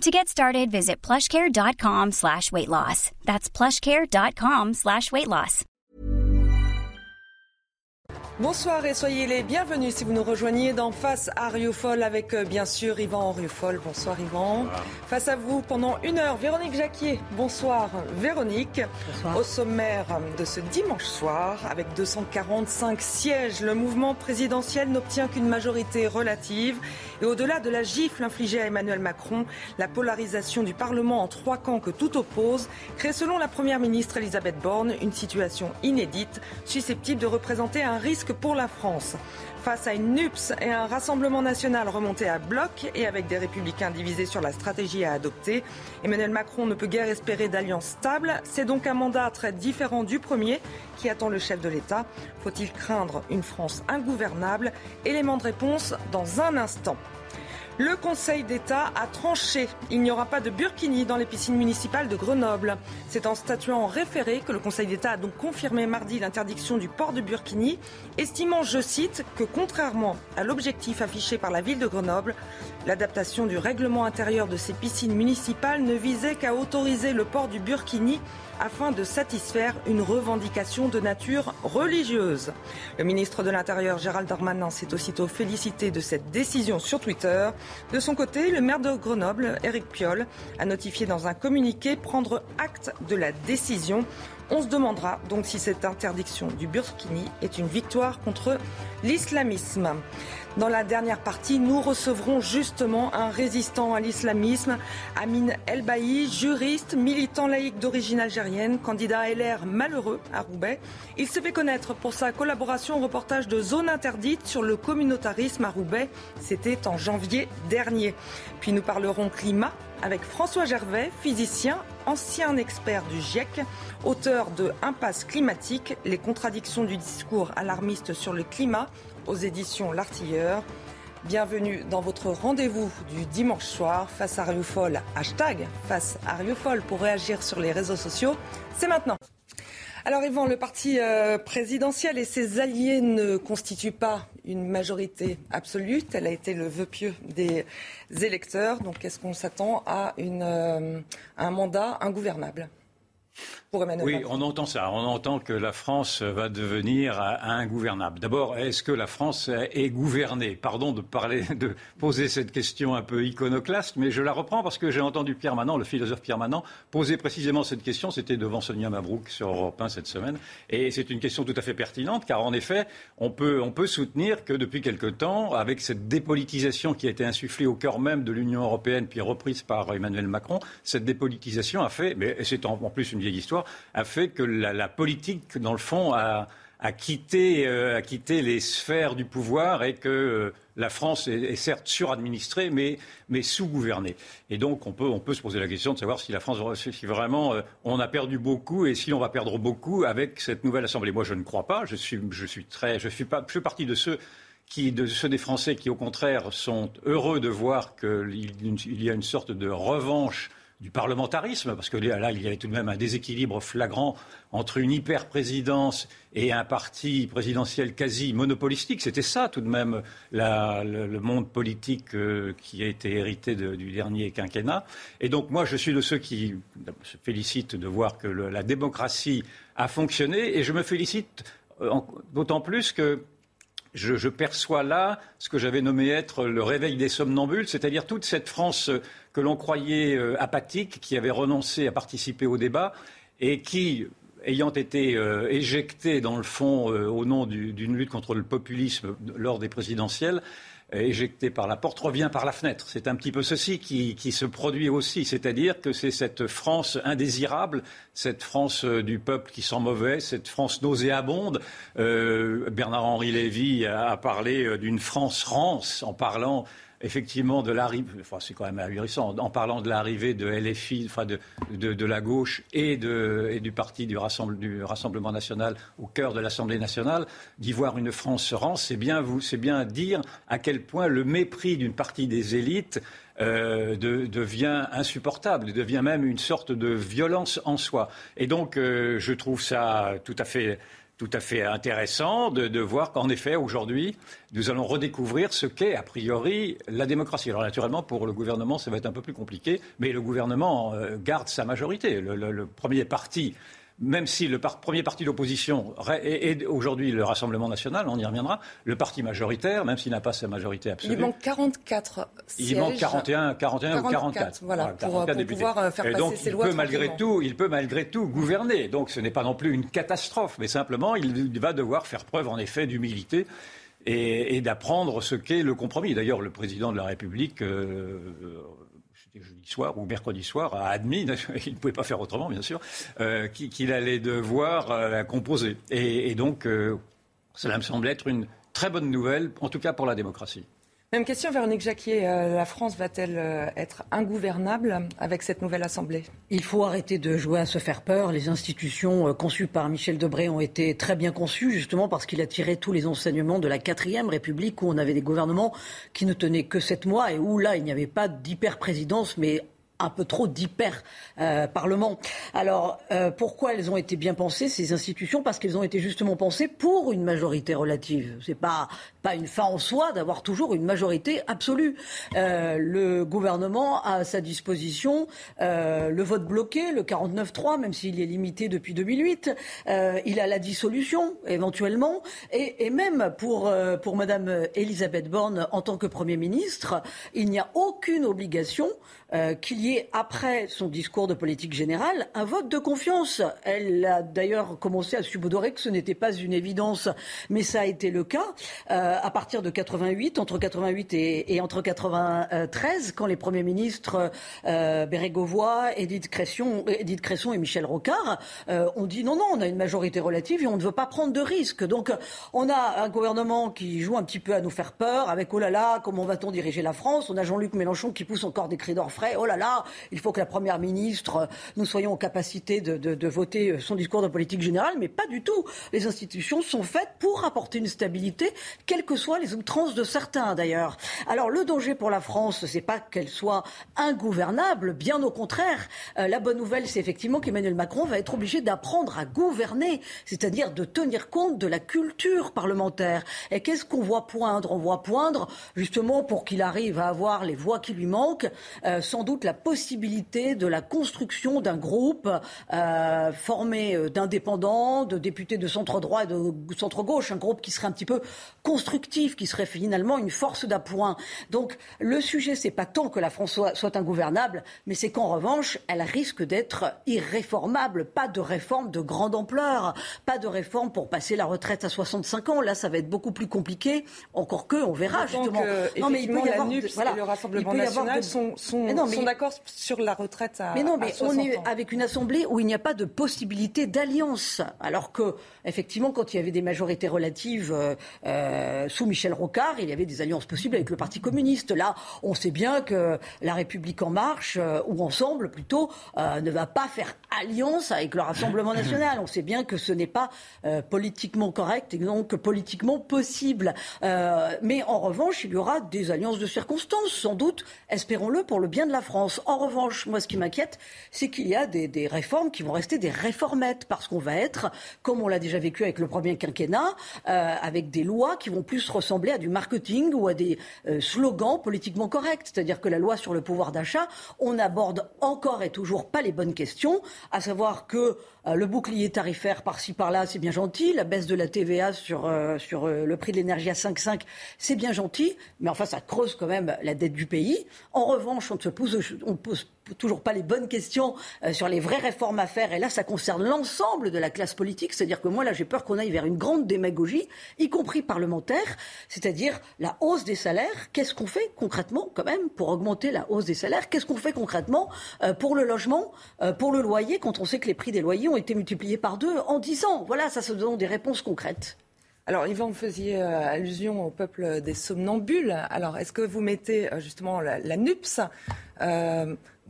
To get started, visit plushcare.com slash weight loss. That's plushcare.com slash weight loss. Bonsoir et soyez les bienvenus si vous nous rejoignez dans Face à Rioufol avec euh, bien sûr Yvan Rioufol. Bonsoir Yvan. Face à vous pendant une heure, Véronique Jacquier. Bonsoir Véronique. Bonsoir. Au sommaire de ce dimanche soir, avec 245 sièges, le mouvement présidentiel n'obtient qu'une majorité relative. Et au-delà de la gifle infligée à Emmanuel Macron, la polarisation du Parlement en trois camps que tout oppose crée selon la Première ministre Elisabeth Borne une situation inédite, susceptible de représenter un risque pour la France. Face à une NUPS et un Rassemblement national remonté à bloc et avec des républicains divisés sur la stratégie à adopter, Emmanuel Macron ne peut guère espérer d'alliance stable. C'est donc un mandat très différent du premier qui attend le chef de l'État. Faut-il craindre une France ingouvernable? Élément de réponse dans un instant. Le Conseil d'État a tranché. Il n'y aura pas de burkini dans les piscines municipales de Grenoble. C'est en statuant en référé que le Conseil d'État a donc confirmé mardi l'interdiction du port de burkini, estimant, je cite, que contrairement à l'objectif affiché par la ville de Grenoble, l'adaptation du règlement intérieur de ces piscines municipales ne visait qu'à autoriser le port du burkini afin de satisfaire une revendication de nature religieuse. Le ministre de l'Intérieur Gérald Darmanin s'est aussitôt félicité de cette décision sur Twitter. De son côté, le maire de Grenoble, Éric Piolle, a notifié dans un communiqué prendre acte de la décision. On se demandera donc si cette interdiction du burkini est une victoire contre l'islamisme. Dans la dernière partie, nous recevrons justement un résistant à l'islamisme, Amin Elbaï, juriste, militant laïque d'origine algérienne, candidat LR malheureux à Roubaix. Il se fait connaître pour sa collaboration au reportage de Zone interdite sur le communautarisme à Roubaix. C'était en janvier dernier. Puis nous parlerons climat avec François Gervais, physicien, ancien expert du GIEC, auteur de Impasse climatique, les contradictions du discours alarmiste sur le climat aux éditions L'Artilleur. Bienvenue dans votre rendez-vous du dimanche soir face à Rioufol. Hashtag face à Rioufol pour réagir sur les réseaux sociaux. C'est maintenant. Alors Yvan, le parti euh, présidentiel et ses alliés ne constituent pas une majorité absolue. Tel a été le vœu pieux des électeurs. Donc est-ce qu'on s'attend à, euh, à un mandat ingouvernable? Pour Emmanuel Oui, on entend ça. On entend que la France va devenir ingouvernable. D'abord, est-ce que la France est gouvernée? Pardon de parler, de poser cette question un peu iconoclaste, mais je la reprends parce que j'ai entendu Pierre Manant, le philosophe Pierre Manant, poser précisément cette question. C'était devant Sonia Mabrouk sur Europe 1 cette semaine, et c'est une question tout à fait pertinente, car en effet, on peut, on peut soutenir que depuis quelque temps, avec cette dépolitisation qui a été insufflée au cœur même de l'Union européenne, puis reprise par Emmanuel Macron, cette dépolitisation a fait, mais c'est en plus une vieille histoire, a fait que la, politique, dans le fond, a, a quitté, euh, a quitté les sphères du pouvoir et que euh, la France est, certes suradministrée, mais, mais sous-gouvernée. Et donc, on peut, se poser la question de savoir si la France, si vraiment euh, on a perdu beaucoup et si on va perdre beaucoup avec cette nouvelle Assemblée. Moi, je ne crois pas. Je suis, très, je suis pas, je fais partie de ceux qui, de ceux des Français qui, au contraire, sont heureux de voir qu'il il y a une sorte de revanche du parlementarisme, parce que là, il y avait tout de même un déséquilibre flagrant entre une hyper-présidence et un parti présidentiel quasi monopolistique. C'était ça tout de même le, monde politique euh, qui a été hérité du dernier quinquennat. Et donc moi, je suis de ceux qui se félicitent de voir que la démocratie a fonctionné, et je me félicite euh, d'autant plus que je, perçois là ce que j'avais nommé être le réveil des somnambules, c'est-à-dire toute cette France que l'on croyait euh, apathique, qui avait renoncé à participer au débat et qui, ayant été euh, éjectée dans le fond euh, au nom d'une lutte contre le populisme lors des présidentielles, éjectée par la porte, revient par la fenêtre. C'est un petit peu ceci qui, qui se produit aussi, c'est-à-dire que c'est cette France indésirable, cette France euh, du peuple qui sent mauvais, cette France nauséabonde. Euh, Bernard-Henri Lévy a, a parlé d'une France rance en parlant effectivement de l'arrivée, enfin c'est quand même ahurissant, en parlant de l'arrivée de LFI, enfin de, de, la gauche et, de, et du parti du, Rassemblement national au cœur de l'Assemblée nationale, d'y voir une France rend, c'est bien, c'est bien dire à quel point le mépris d'une partie des élites euh, devient insupportable, devient même une sorte de violence en soi. Et donc, euh, je trouve ça tout à fait tout à fait intéressant de, voir qu'en effet, aujourd'hui, nous allons redécouvrir ce qu'est, a priori, la démocratie. Alors, naturellement, pour le gouvernement, ça va être un peu plus compliqué, mais le gouvernement euh, garde sa majorité. le premier parti même si le premier parti d'opposition est, aujourd'hui le Rassemblement national, on y reviendra, le parti majoritaire, même s'il n'a pas sa majorité absolue. Il manque 44 sièges. Il manque 41, 41 ou 44. Voilà, pour, pouvoir euh, faire passer ces lois. Peut malgré tout, il peut malgré tout gouverner. Donc ce n'est pas non plus une catastrophe, mais simplement il va devoir faire preuve en effet d'humilité. Et, d'apprendre ce qu'est le compromis. D'ailleurs, le président de la République euh, jeudi soir ou mercredi soir, a admis, il ne pouvait pas faire autrement bien sûr, euh, qu'il allait devoir euh, composer. Et, donc, euh, cela me semble être une très bonne nouvelle, en tout cas pour la démocratie. Même question, Véronique Jacquier. Euh, la France va-t-elle euh, être ingouvernable avec cette nouvelle Assemblée? Il faut arrêter de jouer à se faire peur. Les institutions euh, conçues par Michel Debré ont été très bien conçues, justement parce qu'il a tiré tous les enseignements de la quatrième République, où on avait des gouvernements qui ne tenaient que sept mois et où là, il n'y avait pas d'hyper-présidence, mais un peu trop d'hyper-parlement. Alors, euh, pourquoi elles ont été bien pensées, ces institutions? Parce qu'elles ont été justement pensées pour une majorité relative. Ce n'est pas, pas une fin en soi d'avoir toujours une majorité absolue. Euh, le gouvernement a à sa disposition euh, le vote bloqué, le 49-3, même s'il est limité depuis 2008. il a la dissolution, éventuellement. Et, et même pour, pour Mme Elisabeth Borne, en tant que Premier ministre, il n'y a aucune obligation euh, qu'il y ait, après son discours de politique générale, un vote de confiance. Elle a d'ailleurs commencé à subodorer que ce n'était pas une évidence, mais ça a été le cas euh, à partir de 88, entre 88 et, entre 93, quand les premiers ministres euh, Bérégovoy, Edith Cresson, Edith Cresson et Michel Rocard euh, ont dit non, non, on a une majorité relative et on ne veut pas prendre de risques. Donc on a un gouvernement qui joue un petit peu à nous faire peur avec oh là là, comment va-t-on diriger la France? On a Jean-Luc Mélenchon qui pousse encore des cris d'orfraie oh là là, il faut que la Première ministre, euh, nous soyons en capacité de, voter euh, son discours de politique générale, mais pas du tout. Les institutions sont faites pour apporter une stabilité, quelles que soient les outrances de certains d'ailleurs. Alors le danger pour la France, c'est pas qu'elle soit ingouvernable, bien au contraire. Euh, la bonne nouvelle, c'est effectivement qu'Emmanuel Macron va être obligé d'apprendre à gouverner, c'est-à-dire de tenir compte de la culture parlementaire. Et qu'est-ce qu'on voit poindre? On voit poindre, justement, pour qu'il arrive à avoir les voix qui lui manquent, sans doute la possibilité de la construction d'un groupe euh, formé euh, d'indépendants, de députés de centre droit et de centre gauche, un groupe qui serait un petit peu constructif, qui serait finalement une force d'appoint. Donc le sujet, c'est pas tant que la France soit, soit ingouvernable, mais c'est qu'en revanche, elle risque d'être irréformable. Pas de réforme de grande ampleur, pas de réforme pour passer la retraite à 65 ans. Là, ça va être beaucoup plus compliqué. Encore que, on verra justement. non, mais il peut y avoir, le Rassemblement national sont, sont d'accord sur la retraite à Mais non, mais on est avec une assemblée où il n'y a pas de possibilité d'alliance. Alors que, effectivement, quand il y avait des majorités relatives euh, euh, sous Michel Rocard, il y avait des alliances possibles avec le Parti communiste. Là, on sait bien que la République en marche, euh, ou ensemble plutôt, ne va pas faire alliance avec le Rassemblement national. On sait bien que ce n'est pas politiquement correct et donc politiquement possible. mais en revanche, il y aura des alliances de circonstances, sans doute, espérons-le, pour le bien de la France. En revanche, moi, ce qui m'inquiète, c'est qu'il y a des, réformes qui vont rester des réformettes, parce qu'on va être, comme on l'a déjà vécu avec le premier quinquennat, euh, avec des lois qui vont plus ressembler à du marketing ou à des euh, slogans politiquement corrects. C'est-à-dire que la loi sur le pouvoir d'achat, on n'aborde encore et toujours pas les bonnes questions, à savoir que le bouclier tarifaire par-ci par-là, c'est bien gentil. La baisse de la TVA sur, sur le prix de l'énergie à 5,5, c'est bien gentil. Mais enfin, ça creuse quand même la dette du pays. En revanche, on ne se pose, on pose toujours pas les bonnes questions euh, sur les vraies réformes à faire. Et là, ça concerne l'ensemble de la classe politique. C'est-à-dire que moi, là, j'ai peur qu'on aille vers une grande démagogie, y compris parlementaire, c'est-à-dire la hausse des salaires. Qu'est-ce qu'on fait concrètement, quand même, pour augmenter la hausse des salaires? Qu'est-ce qu'on fait concrètement euh, pour le logement, euh, pour le loyer, quand on sait que les prix des loyers ont été multipliés par deux en dix ans? Voilà, ça se donne des réponses concrètes. Alors, Yvan, vous faisiez allusion au peuple des somnambules. Alors, est-ce que vous mettez justement la, la NUPS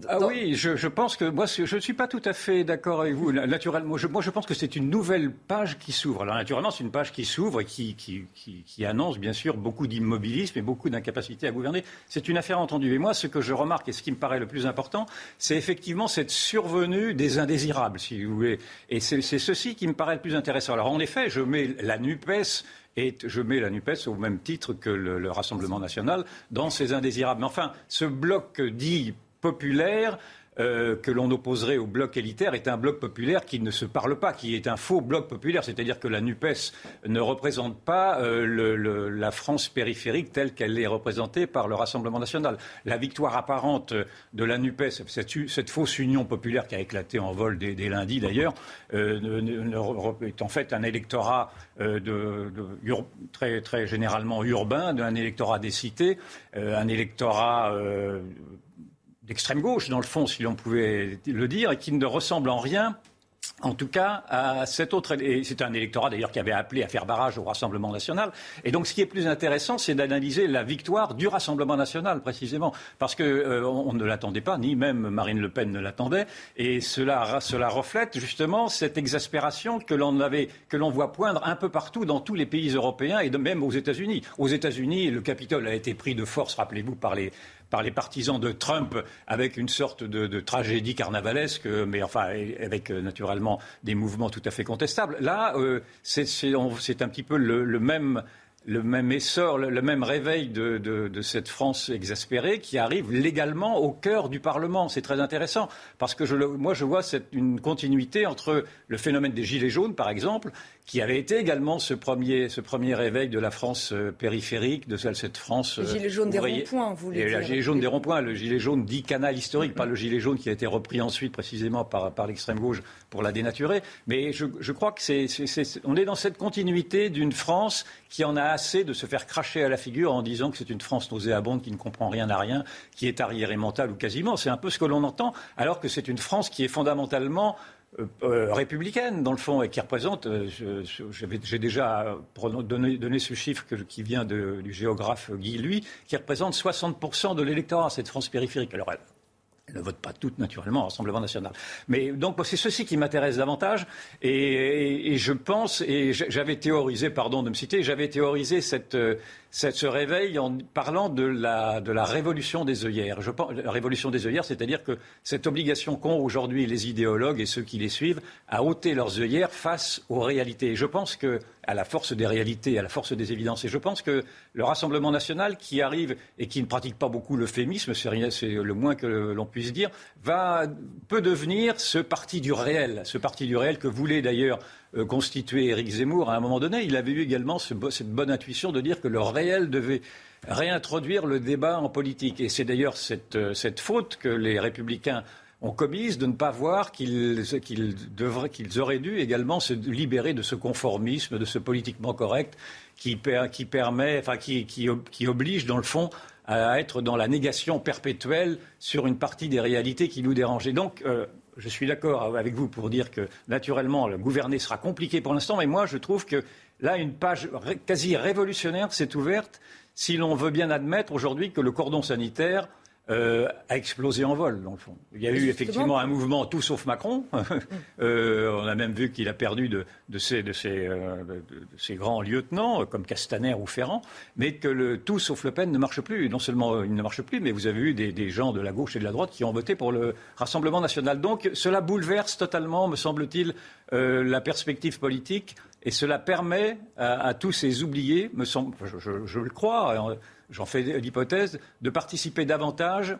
ah oui, je, pense que moi, je ne suis pas tout à fait d'accord avec vous. Naturellement, je, moi, je pense que c'est une nouvelle page qui s'ouvre. Alors, naturellement, c'est une page qui s'ouvre et qui, qui, annonce, bien sûr, beaucoup d'immobilisme et beaucoup d'incapacité à gouverner. C'est une affaire entendue. Et moi, ce que je remarque et ce qui me paraît le plus important, c'est effectivement cette survenue des indésirables, si vous voulez. Et c'est ceci qui me paraît le plus intéressant. Alors, en effet, je mets la NUPES et je mets la NUPES au même titre que le, le Rassemblement national dans ces indésirables. Mais enfin, ce bloc dit populaire euh, que l'on opposerait au bloc élitaire est un bloc populaire qui ne se parle pas, qui est un faux bloc populaire. C'est-à-dire que la NUPES ne représente pas euh, la France périphérique telle qu'elle est représentée par le Rassemblement national. La victoire apparente de la NUPES, cette, fausse union populaire qui a éclaté en vol dès, lundi d'ailleurs, euh, est en fait un électorat très, très généralement urbain, d'un électorat des cités, un électorat d'extrême gauche, dans le fond, si l'on pouvait le dire, et qui ne ressemble en rien en tout cas, à cet autre, c'est un électorat d'ailleurs qui avait appelé à faire barrage au Rassemblement national. Et donc, ce qui est plus intéressant, c'est d'analyser la victoire du Rassemblement national, précisément, parce que euh, on, ne l'attendait pas, ni même Marine Le Pen ne l'attendait, et cela, cela reflète justement cette exaspération que l'on avait, que l'on voit poindre un peu partout dans tous les pays européens et même aux États-Unis. Aux États-Unis, le Capitole a été pris de force, rappelez-vous, par les par les partisans de Trump avec une sorte de, tragédie carnavalesque, mais enfin avec euh, naturellement des mouvements tout à fait contestables. Là, euh, c'est un petit peu le même le même essor, le, même réveil de, cette France exaspérée qui arrive légalement au cœur du Parlement. C'est très intéressant parce que je moi je vois une continuité entre le phénomène des Gilets jaunes, par exemple, qui avait été également ce premier, ce premier réveil de la France euh, périphérique, de cette France. Le gilet jaune des ronds-points, vous voulez dire. Le gilet jaune des ronds-points, le gilet jaune dit canal historique, pas le gilet jaune qui a été repris ensuite précisément par, par l'extrême gauche pour la dénaturer. Mais je, je crois que c'est, on est dans cette continuité d'une France qui en a assez de se faire cracher à la figure en disant que c'est une France nauséabonde qui ne comprend rien à rien, qui est arriérée mentale ou quasiment. C'est un peu ce que l'on entend, alors que c'est une France qui est fondamentalement euh, euh, républicaine, dans le fond, et qui représente, euh, j'ai déjà donné, ce chiffre qui vient du géographe Guy Lui, qui représente 60% de l'électorat, cette France périphérique. Alors, elle ne vote pas toutes, naturellement, au Rassemblement national. Mais donc, c'est ceci qui m'intéresse davantage. Et, je pense, et j'avais théorisé, pardon de me citer, j'avais théorisé cette, ce réveil en parlant de la, révolution des œillères. La révolution des œillères, c'est-à-dire que cette obligation qu'ont aujourd'hui les idéologues et ceux qui les suivent à ôter leurs œillères face aux réalités. je pense que, à la force des réalités, à la force des évidences, et je pense que le Rassemblement national qui arrive et qui ne pratique pas beaucoup l'euphémisme, c'est le moins que l'on puisse dire, va, peut devenir ce parti du réel, ce parti du réel que voulait d'ailleurs euh, constitué Éric Zemmour, à un moment donné, il avait eu également cette bonne intuition de dire que le réel devait réintroduire le débat en politique. Et c'est d'ailleurs cette, euh, faute que les républicains ont commise de ne pas voir qu'ils auraient dû également se libérer de ce conformisme, de ce politiquement correct qui, permet, enfin, qui, oblige, dans le fond, à être dans la négation perpétuelle sur une partie des réalités qui nous dérangent. donc, euh, je suis d'accord avec vous pour dire que, naturellement, le gouverner sera compliqué pour l'instant, mais moi, je trouve que là, une page quasi révolutionnaire s'est ouverte si l'on veut bien admettre aujourd'hui que le cordon sanitaire euh, a explosé en vol, dans le fond. Il y a eu effectivement un mouvement tout sauf Macron. euh, on a même vu qu'il a perdu de, de, ses, de, ses, euh, de, ses, grands lieutenants, comme Castaner ou Ferrand, mais que le tout sauf Le Pen ne marche plus. Non seulement il ne marche plus, mais vous avez eu des, des, gens de la gauche et de la droite qui ont voté pour le Rassemblement national. Donc cela bouleverse totalement, me semble-t-il, la perspective politique et cela permet à, à tous ces oubliés, me semble, je, je, je le crois, j'en fais l'hypothèse, de participer davantage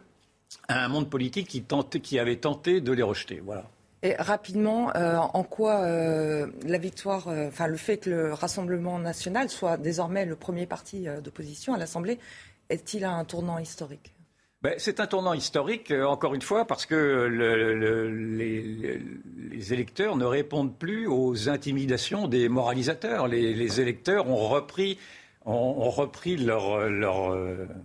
à un monde politique qui, avait tenté de les rejeter. Voilà. Et rapidement, euh, en quoi euh, la victoire, euh, enfin le fait que le Rassemblement national soit désormais le premier parti d'opposition à l'Assemblée, est-il un tournant historique? Ben, c'est un tournant historique, encore une fois, parce que les, électeurs ne répondent plus aux intimidations des moralisateurs. les électeurs ont repris ont, repris leur, leur,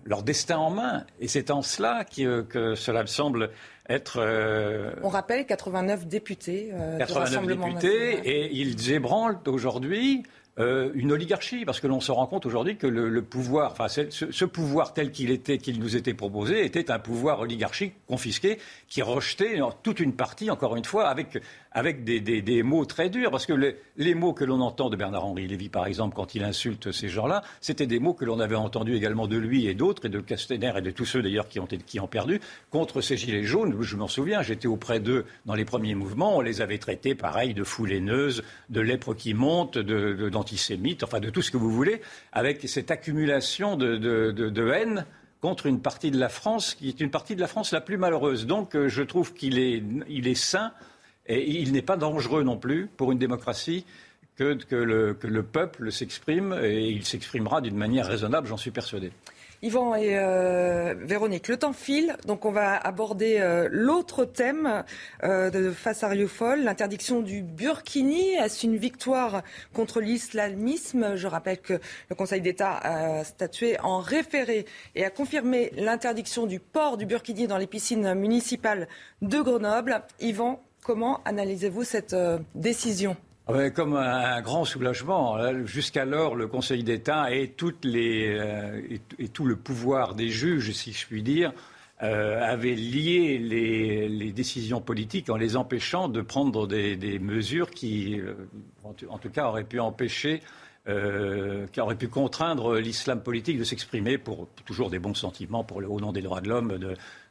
leur, destin en main. Et c'est en cela que, que cela me semble être. Euh, On rappelle 89 députés. Euh, 89 députés, et ils ébranlent aujourd'hui euh, une oligarchie, parce que l'on se rend compte aujourd'hui que le, pouvoir, enfin ce, pouvoir tel qu'il était, qu'il nous était proposé, était un pouvoir oligarchique confisqué qui rejetait toute une partie, encore une fois, avec, avec des, mots très durs, parce que les, mots que l'on entend de Bernard-Henri Lévy, par exemple, quand il insulte ces gens-là, c'était des mots que l'on avait entendus également de lui et d'autres, et de Castaner et de tous ceux d'ailleurs qui ont, perdu, contre ces gilets jaunes. Je m'en souviens, j'étais auprès d'eux dans les premiers mouvements, on les avait traités pareil de foules haineuses, de lèpre qui monte, de, antisémites, enfin de tout ce que vous voulez, avec cette accumulation de, haine contre une partie de la France qui est une partie de la France la plus malheureuse. Donc euh, je trouve qu'il est, il est sain et il n'est pas dangereux non plus pour une démocratie que, le, peuple s'exprime et il s'exprimera d'une manière raisonnable, j'en suis persuadé. Yvan et euh, Véronique, le temps file, donc on va aborder euh, l'autre thème euh, de face à Riofol, l'interdiction du burkini. Est-ce une victoire contre l'islamisme? Je rappelle que le Conseil d'État a statué en référé et a confirmé l'interdiction du port du burkini dans les piscines municipales de Grenoble. Yvan, comment analysez-vous cette décision? Ah comme un grand soulagement. Jusqu'alors, le Conseil d'État et, euh, et, tout le pouvoir des juges, si je puis dire, euh, avaient lié les, décisions politiques en les empêchant de prendre des, mesures qui, euh, en, tout cas, auraient pu empêcher, qui auraient pu contraindre l'islam politique de s'exprimer pour toujours des bons sentiments au nom des droits de l'homme,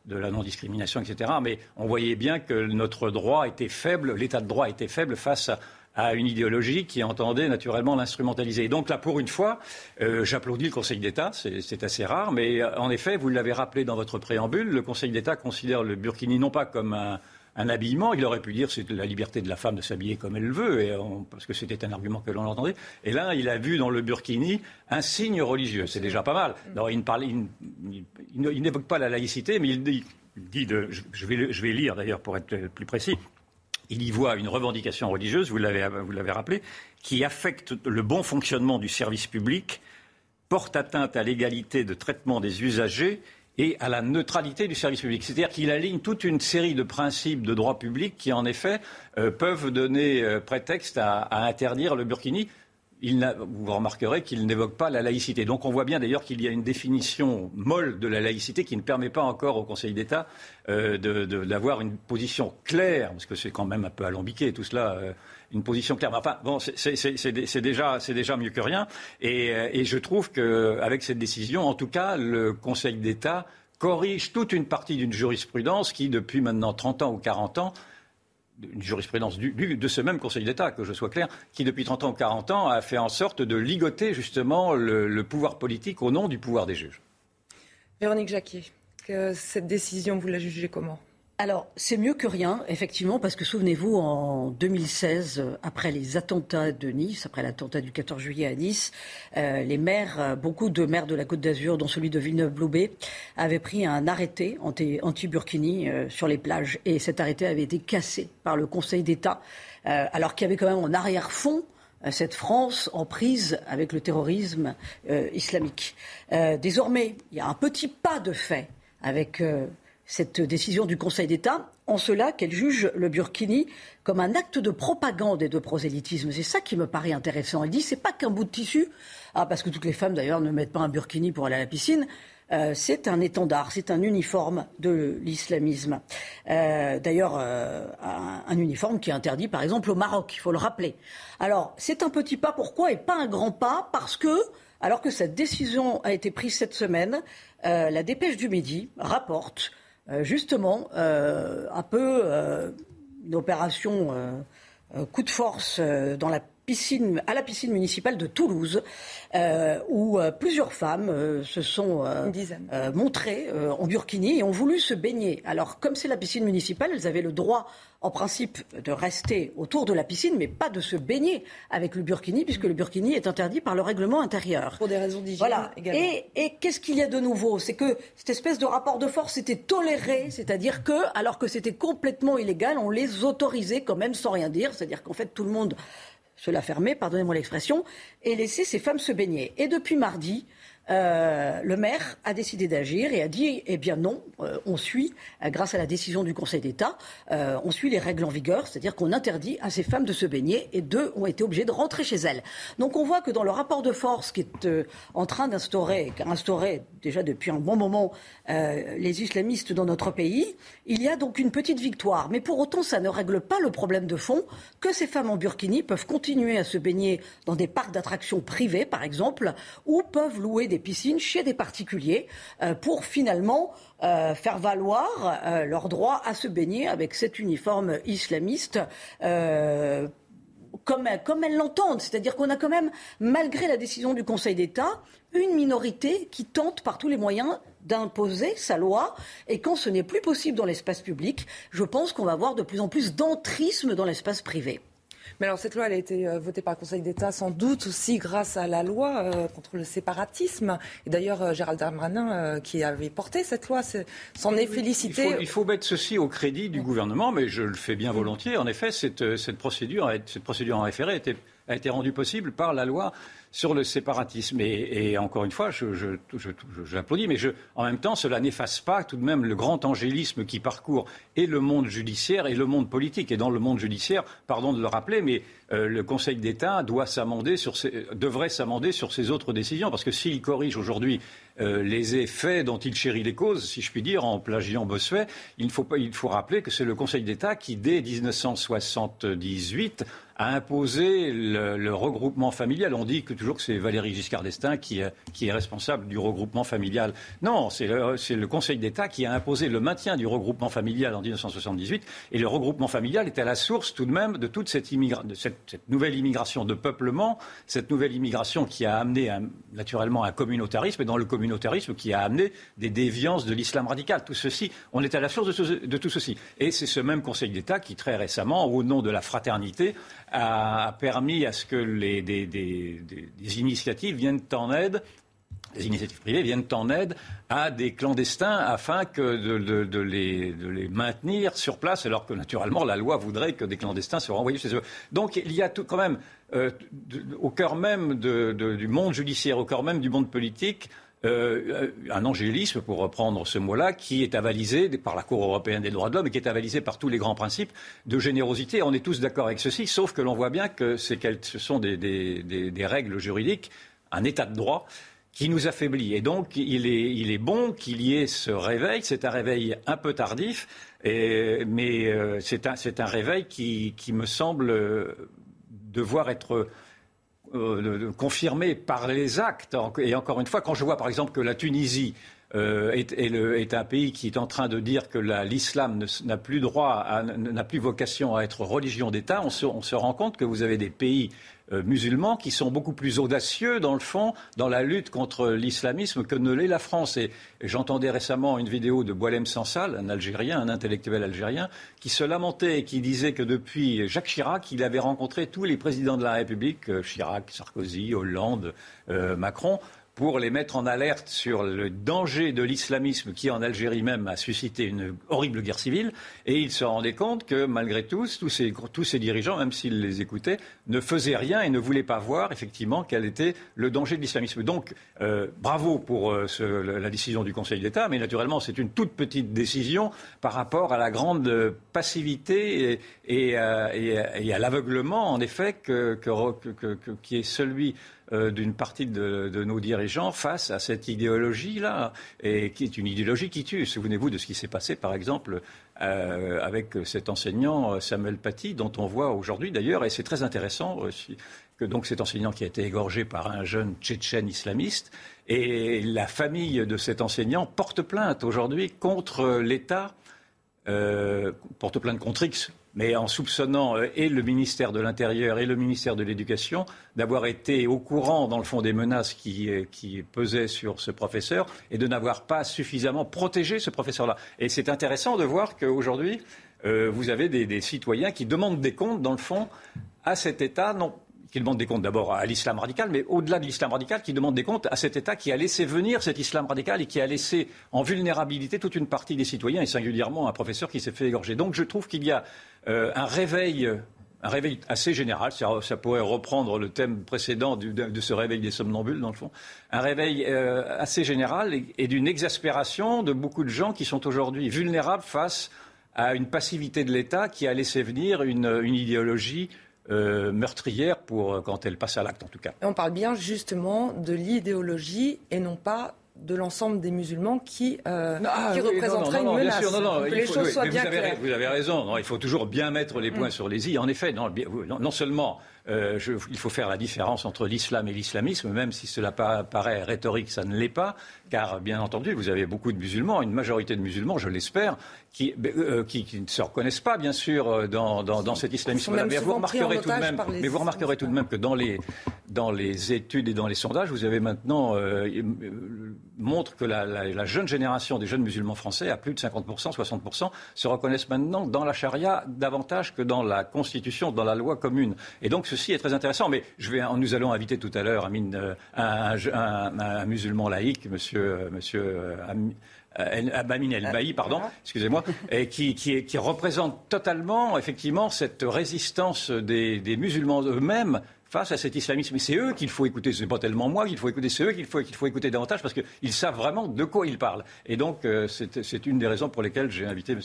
de la non-discrimination, etc. Mais on voyait bien que notre droit était faible, l'état de droit était faible face à une idéologie qui entendait naturellement l'instrumentaliser. donc là, pour une fois, euh, j'applaudis le Conseil d'État, c'est assez rare, mais euh, en effet, vous l'avez rappelé dans votre préambule, le Conseil d'État considère le burkini non pas comme un, habillement. Il aurait pu dire c'est la liberté de la femme de s'habiller comme elle veut, et parce que c'était un argument que l'on entendait. Et là, il a vu dans le burkini un signe religieux. C'est déjà pas mal. Alors, il, il, n'évoque pas la laïcité, mais il dit, dit de, je, vais, je vais lire d'ailleurs pour être plus précis il y voit une revendication religieuse, vous l'avez, rappelé, qui affecte le bon fonctionnement du service public, porte atteinte à l'égalité de traitement des usagers et à la neutralité du service public. C'est-à-dire qu'il aligne toute une série de principes de droit public qui, en effet, euh, peuvent donner euh, prétexte à, à, interdire le burkini vous remarquerez qu'il n'évoque pas la laïcité. Donc on voit bien d'ailleurs qu'il y a une définition molle de la laïcité qui ne permet pas encore au Conseil d'État euh, d'avoir une position claire, parce que c'est quand même un peu alambiqué tout cela, euh, une position claire. Enfin bon, c'est déjà, déjà, mieux que rien. Et, euh, et je trouve qu'avec cette décision, en tout cas, le Conseil d'État corrige toute une partie d'une jurisprudence qui, depuis maintenant 30 ans ou 40 ans, une jurisprudence de ce même Conseil d'État, que je sois clair, qui depuis 30 ans ou 40 ans a fait en sorte de ligoter justement le, pouvoir politique au nom du pouvoir des juges. Véronique Jacquier, que cette décision, vous la jugez comment? Alors, c'est mieux que rien, effectivement, parce que souvenez-vous, en 2016, après les attentats de Nice, après l'attentat du 14 juillet à Nice, euh, les maires, euh, beaucoup de maires de la Côte d'Azur, dont celui de Villeneuve-Loubet, avaient pris un arrêté anti-Burkini euh, sur les plages. Et cet arrêté avait été cassé par le Conseil d'État, alors qu'il y avait quand même en arrière-fond cette France en prise avec le terrorisme islamique. désormais, il y a un petit pas de fait avec cette décision du Conseil d'État, en cela qu'elle juge le burkini comme un acte de propagande et de prosélytisme. C'est ça qui me paraît intéressant. Elle dit c'est pas qu'un bout de tissu, ah, parce que toutes les femmes d'ailleurs ne mettent pas un burkini pour aller à la piscine. Euh, c'est un étendard, c'est un uniforme de l'islamisme. Euh, d'ailleurs, euh, un, un, uniforme qui est interdit, par exemple, au Maroc, il faut le rappeler. Alors, c'est un petit pas, pourquoi, et pas un grand pas? Parce que, alors que cette décision a été prise cette semaine, la dépêche du Midi rapporte euh, justement euh, un peu euh, une opération coup de force dans la piscine, à la piscine municipale de Toulouse, où plusieurs femmes se sont montrées en burkini et ont voulu se baigner. Alors, comme c'est la piscine municipale, elles avaient le droit en principe de rester autour de la piscine, mais pas de se baigner avec le burkini, puisque le burkini est interdit par le règlement intérieur. Pour des raisons d'hygiène voilà. également. Et, qu'est-ce qu'il y a de nouveau? C'est que cette espèce de rapport de force était toléré, c'est-à-dire que, alors que c'était complètement illégal, on les autorisait quand même sans rien dire, c'est-à-dire qu'en fait tout le monde se l'a fermé, pardonnez-moi l'expression, et laissait ces femmes se baigner. Et depuis mardi, euh, le maire a décidé d'agir et a dit eh bien non, euh, on suit, euh, grâce à la décision du Conseil d'État, on suit les règles en vigueur, c'est-à-dire qu'on interdit à ces femmes de se baigner et deux ont été obligées de rentrer chez elles. Donc on voit que dans le rapport de force qui est en train d'instaurer, instauré déjà depuis un bon moment les islamistes dans notre pays, il y a donc une petite victoire. Mais pour autant, ça ne règle pas le problème de fond que ces femmes en burkini peuvent continuer à se baigner dans des parcs d'attractions privés, par exemple, ou peuvent louer des piscines chez des particuliers euh, pour finalement euh, faire valoir euh, leur droit à se baigner avec cet uniforme islamiste. Comme, comme, elles l'entendent. C'est-à-dire qu'on a quand même, malgré la décision du Conseil d'État, une minorité qui tente par tous les moyens d'imposer sa loi. Et quand ce n'est plus possible dans l'espace public, je pense qu'on va avoir de plus en plus d'entrisme dans l'espace privé. Mais alors cette loi, elle a été euh, votée par le Conseil d'État sans doute aussi grâce à la loi euh, contre le séparatisme. Et d'ailleurs, euh, Gérald Darmanin, qui avait porté cette loi, s'en est félicité. Il faut, mettre ceci au crédit du gouvernement, mais je le fais bien volontiers. En effet, cette, cette procédure, cette procédure en référé a été rendue possible par la loi sur le séparatisme. Et, encore une fois, j'applaudis, mais en même temps, cela n'efface pas tout de même le grand angélisme qui parcourt et le monde judiciaire et le monde politique. Et dans le monde judiciaire, pardon de le rappeler, mais euh, le Conseil d'État devrait s'amender sur ses autres décisions, parce que s'il corrige aujourd'hui euh, les effets dont il chérit les causes, si je puis dire, en plagiant Bossuet, il faut, il faut rappeler que c'est le Conseil d'État qui, dès 1978, a imposé le, regroupement familial. On dit toujours que c'est Valéry Giscard d'Estaing qui, qui, est responsable du regroupement familial. Non, c'est le, Conseil d'État qui a imposé le maintien du regroupement familial en 1978. Et le regroupement familial est à la source tout de même de toute cette, nouvelle immigration de peuplement, cette nouvelle immigration qui a amené naturellement un communautarisme, et dans le communautarisme qui a amené des déviances de l'islam radical. Tout ceci, on est à la source de tout ceci. Et c'est ce même Conseil d'État qui, très récemment, au nom de la fraternité, a permis à ce que les, des, initiatives viennent en aide les initiatives privées viennent en aide à des clandestins afin que de, les, maintenir sur place, alors que naturellement la loi voudrait que des clandestins soient renvoyés chez eux. Donc il y a tout, quand même, euh, au cœur même du monde judiciaire, au cœur même du monde politique, euh, un angélisme, pour reprendre ce mot-là, qui est avalisé par la Cour européenne des droits de l'homme et qui est avalisé par tous les grands principes de générosité. On est tous d'accord avec ceci, sauf que l'on voit bien que ce sont des, règles juridiques, un état de droit qui nous affaiblit. Et donc, il est, bon qu'il y ait ce réveil. C'est un réveil un peu tardif, mais euh, c'est un, réveil qui, me semble devoir être euh, confirmé par les actes. Et encore une fois, quand je vois par exemple que la Tunisie euh, est, un pays qui est en train de dire que l'islam n'a plus droit, n'a plus vocation à être religion d'État, on se, rend compte que vous avez des pays musulmans qui sont beaucoup plus audacieux, dans le fond, dans la lutte contre l'islamisme que ne l'est la France. Et, j'entendais récemment une vidéo de Boilem Sansal, un Algérien, un intellectuel algérien, qui se lamentait et qui disait que depuis Jacques Chirac, il avait rencontré tous les présidents de la République, euh, Chirac, Sarkozy, Hollande, euh, Macron, pour les mettre en alerte sur le danger de l'islamisme qui, en Algérie même, a suscité une horrible guerre civile. Et ils se rendaient compte que, malgré tout, tous ces, tous ces dirigeants, même s'ils les écoutaient, ne faisaient rien et ne voulaient pas voir, effectivement, quel était le danger de l'islamisme. Donc, euh, bravo pour euh, la décision du Conseil d'État, mais naturellement, c'est une toute petite décision par rapport à la grande passivité et, euh, à l'aveuglement, en effet, qui est celui euh, d'une partie de, nos dirigeants face à cette idéologie-là, et qui est une idéologie qui tue. Souvenez-vous de ce qui s'est passé, par exemple, euh, avec cet enseignant euh, Samuel Paty, dont on voit aujourd'hui d'ailleurs, et c'est très intéressant que donc cet enseignant qui a été égorgé par un jeune tchétchène islamiste, et la famille de cet enseignant porte plainte aujourd'hui contre l'État, porte plainte contre X, mais en soupçonnant euh, et le ministère de l'Intérieur et le ministère de l'Éducation d'avoir été au courant, dans le fond, des menaces qui, euh, pesaient sur ce professeur et de n'avoir pas suffisamment protégé ce professeur-là. Et c'est intéressant de voir qu'aujourd'hui, euh, vous avez des, des, citoyens qui demandent des comptes, dans le fond, à cet État, non qui demande des comptes d'abord à l'islam radical, mais au-delà de l'islam radical, qui demande des comptes à cet État qui a laissé venir cet islam radical et qui a laissé en vulnérabilité toute une partie des citoyens, et singulièrement un professeur qui s'est fait égorger. Donc je trouve qu'il y a euh, un réveil un réveil assez général, ça, pourrait reprendre le thème précédent de, ce réveil des somnambules, dans le fond, un réveil euh, assez général et, d'une exaspération de beaucoup de gens qui sont aujourd'hui vulnérables face à une passivité de l'État qui a laissé venir une, idéologie euh, meurtrière pour quand elle passe à l'acte en tout cas. on parle bien justement de l'idéologie et non pas de l'ensemble des musulmans qui, euh, ah représenteraient une menace. que les choses soient bien claires. Vous avez raison. il faut toujours bien mettre les points mm. sur les i. En effet, non, non seulement euh, il faut faire la différence entre l'islam et l'islamisme, même si cela paraît rhétorique, ça ne l'est pas, car bien entendu, vous avez beaucoup de musulmans, une majorité de musulmans, je l'espère, qui, euh, qui, ne se reconnaissent pas, bien sûr, euh, dans, dans, cet islamisme-là. Mais vous remarquerez tout de même, mais vous remarquerez tout de même que dans les, dans les études et dans les sondages, vous avez maintenant montre que la, la, jeune génération des jeunes musulmans français, à plus de 50%, 60%, se reconnaissent maintenant dans la charia davantage que dans la Constitution, dans la loi commune. Et donc ceci est très intéressant. Mais je vais, nous allons inviter tout à l'heure euh, un, un, un, musulman laïque, monsieur, euh, monsieur euh, Amin El Bailly, pardon, excusez-moi, et qui, qui, qui, représente totalement, effectivement, cette résistance des, des musulmans eux-mêmes face à cet islamisme. Mais c'est eux qu'il faut écouter. Ce n'est pas tellement moi qu'il faut écouter, c'est eux qu'il faut, qu'il faut écouter davantage parce qu'ils savent vraiment de quoi ils parlent. Et donc, c'est une des raisons pour lesquelles j'ai invité M.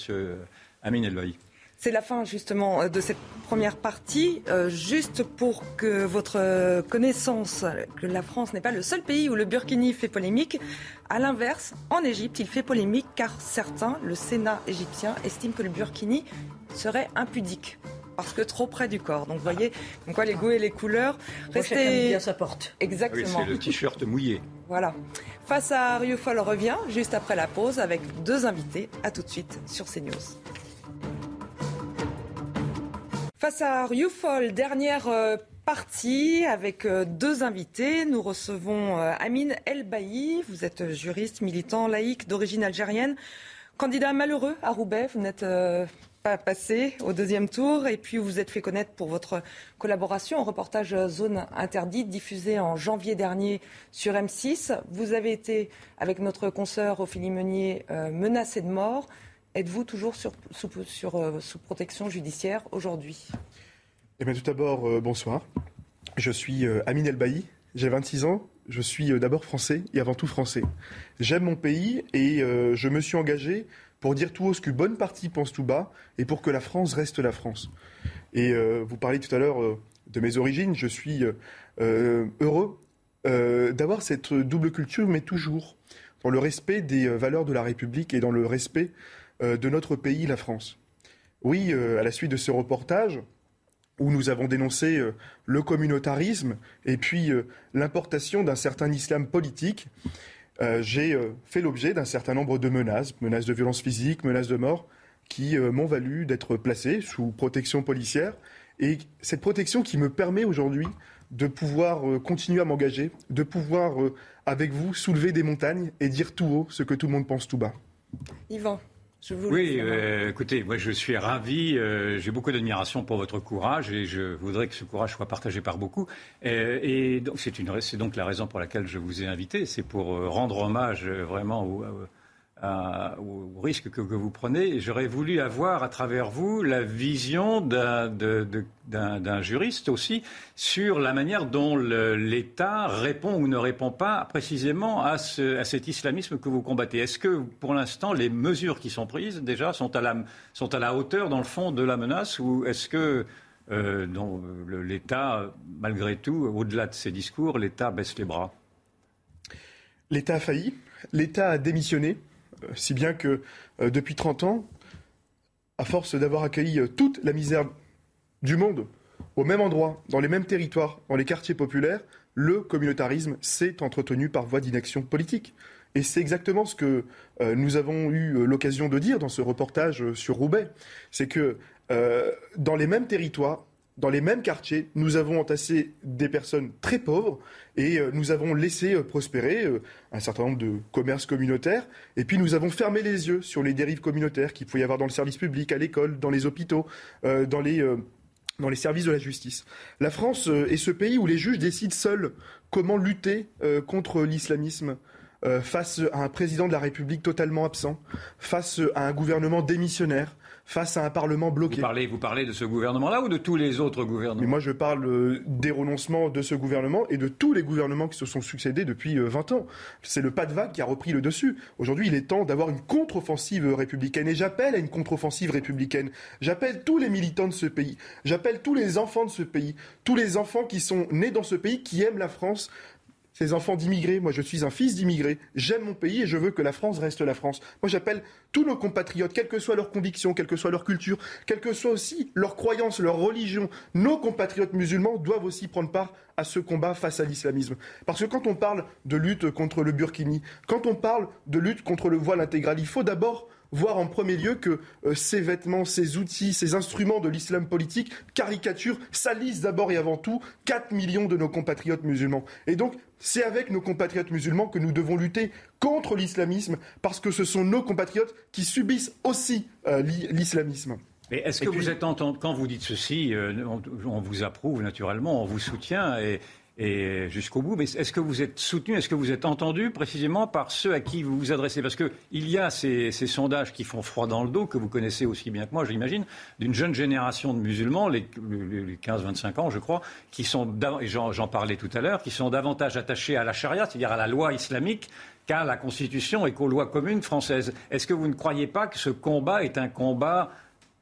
Amin El Bailly. C'est la fin justement de cette première partie. Euh, juste pour que votre connaissance que la France n'est pas le seul pays où le burkini fait polémique. À l'inverse, en Égypte, il fait polémique car certains, le Sénat égyptien, estiment que le burkini serait impudique parce que trop près du corps. Donc vous voyez, donc quoi, les goûts et les couleurs. Restez bien sa porte. Exactement. c'est le t-shirt mouillé. Voilà. Face à Rioufol revient juste après la pause avec deux invités. À tout de suite sur CNews. Face à Rioufol, dernière euh, partie avec euh, deux invités. Nous recevons euh, Amine El Bailly. Vous êtes juriste, militant, laïque d'origine algérienne. Candidat malheureux à Roubaix. Vous n'êtes pas passé au deuxième tour. Et puis vous vous êtes fait connaître pour votre collaboration au reportage Zone Interdite diffusé en janvier dernier sur M6. Vous avez été, avec notre consoeur Ophélie Meunier, menacé de mort. Êtes-vous toujours euh, sous, protection judiciaire aujourd'hui? Eh bien, Tout d'abord, euh, bonsoir. Je suis euh, Amine El Bailly, j'ai 26 ans. Je suis d'abord français et avant tout français. J'aime mon pays et je me suis engagé pour dire tout haut ce que bonne partie pense tout bas et pour que la France reste la France. Et vous parliez tout à l'heure de mes origines. Je suis heureux d'avoir cette double culture, mais toujours dans le respect des valeurs de la République et dans le respect euh, de notre pays, la France. Oui, euh, à la suite de ce reportage, où nous avons dénoncé euh, le communautarisme et puis l'importation d'un certain islam politique, j'ai fait l'objet d'un certain nombre de menaces, menaces de violence physique, menaces de mort, qui m'ont valu d'être placé sous protection policière. Et cette protection qui me permet aujourd'hui de pouvoir continuer à m'engager, de pouvoir, avec vous, soulever des montagnes et dire tout haut ce que tout le monde pense tout bas. Yvan oui, euh, écoutez, moi je suis ravi, euh, j'ai beaucoup d'admiration pour votre courage et je voudrais que ce courage soit partagé par beaucoup. Euh, et donc c'est donc la raison pour laquelle je vous ai invité, c'est pour rendre hommage vraiment au, au risque que, vous prenez. J'aurais voulu avoir à travers vous la vision d'un juriste aussi sur la manière dont l'État répond ou ne répond pas précisément à, cet islamisme que vous combattez. Est-ce que pour l'instant les mesures qui sont prises déjà sont à la, hauteur dans le fond de la menace ou est-ce que euh, l'État, malgré tout, au-delà de ses discours, l'État baisse les bras? L'État a failli, l'État a démissionné si bien que euh, depuis 30 ans, à force d'avoir accueilli euh, toute la misère du monde au même endroit, dans les mêmes territoires, dans les quartiers populaires, le communautarisme s'est entretenu par voie d'inaction politique. Et c'est exactement ce que euh, nous avons eu l'occasion de dire dans ce reportage sur Roubaix. C'est que dans les mêmes territoires, dans les mêmes quartiers, nous avons entassé des personnes très pauvres et euh, nous avons laissé euh, prospérer euh, un certain nombre de commerces communautaires. Et puis nous avons fermé les yeux sur les dérives communautaires qu'il pouvait y avoir dans le service public, à l'école, dans les hôpitaux, dans les dans les services de la justice. La France est ce pays où les juges décident seuls comment lutter contre l'islamisme face à un président de la République totalement absent, face à un gouvernement démissionnaire, face à un Parlement bloqué. Vous parlez, vous parlez de ce gouvernement-là ou de tous les autres gouvernements Mais moi, je parle euh, des renoncements de ce gouvernement et de tous les gouvernements qui se sont succédés depuis 20 euh, ans. C'est le pas de vague qui a repris le dessus. Aujourd'hui, il est temps d'avoir une contre-offensive républicaine et j'appelle à une contre-offensive républicaine. J'appelle tous les militants de ce pays. J'appelle tous les enfants de ce pays. Tous les enfants qui sont nés dans ce pays, qui aiment la France, ces enfants d'immigrés. Moi, je suis un fils d'immigrés. J'aime mon pays et je veux que la France reste la France. Moi, j'appelle tous nos compatriotes, quelles que soient leurs convictions, quelle que soit leur culture, quelle que soit aussi leur croyance, leur religion, nos compatriotes musulmans doivent aussi prendre part à ce combat face à l'islamisme. Parce que quand on parle de lutte contre le burkini, quand on parle de lutte contre le voile intégral, il faut d'abord voir en premier lieu que euh, ces vêtements, ces outils, ces instruments de l'islam politique caricaturent, salissent d'abord et avant tout 4 millions de nos compatriotes musulmans. Et donc, c'est avec nos compatriotes musulmans que nous devons lutter contre l'islamisme, parce que ce sont nos compatriotes qui subissent aussi euh, l'islamisme. Mais est-ce que vous êtes quand vous dites ceci, euh, on, vous approuve naturellement, on vous soutient et, et jusqu'au bout. Mais est-ce que vous êtes soutenu, est-ce que vous êtes entendu précisément par ceux à qui vous vous adressez? Parce qu'il y a ces, sondages qui font froid dans le dos, que vous connaissez aussi bien que moi, j'imagine, d'une jeune génération de musulmans, les, 15-25 ans, je crois, qui sont, j'en parlais tout à l'heure, qui sont davantage attachés à la charia, c'est-à-dire à la loi islamique, qu'à la Constitution et qu'aux lois communes françaises. Est-ce que vous ne croyez pas que ce combat est un combat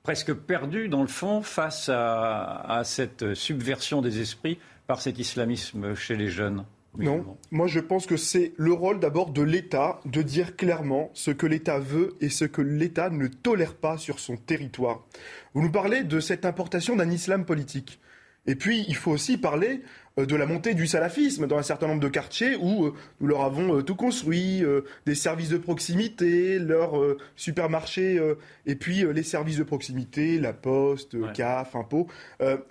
presque perdu, dans le fond, face à cette subversion des esprits par cet islamisme chez les jeunes non, moi je pense que c'est le rôle d'abord de l'État de dire clairement ce que l'État veut et ce que l'État ne tolère pas sur son territoire. Vous nous parlez de cette importation d'un islam politique. Et puis il faut aussi parler euh, de la montée du salafisme dans un certain nombre de quartiers où euh, nous leur avons euh, tout construit, des services de proximité, leurs supermarchés, et puis les services de proximité, la poste, CAF, impôts.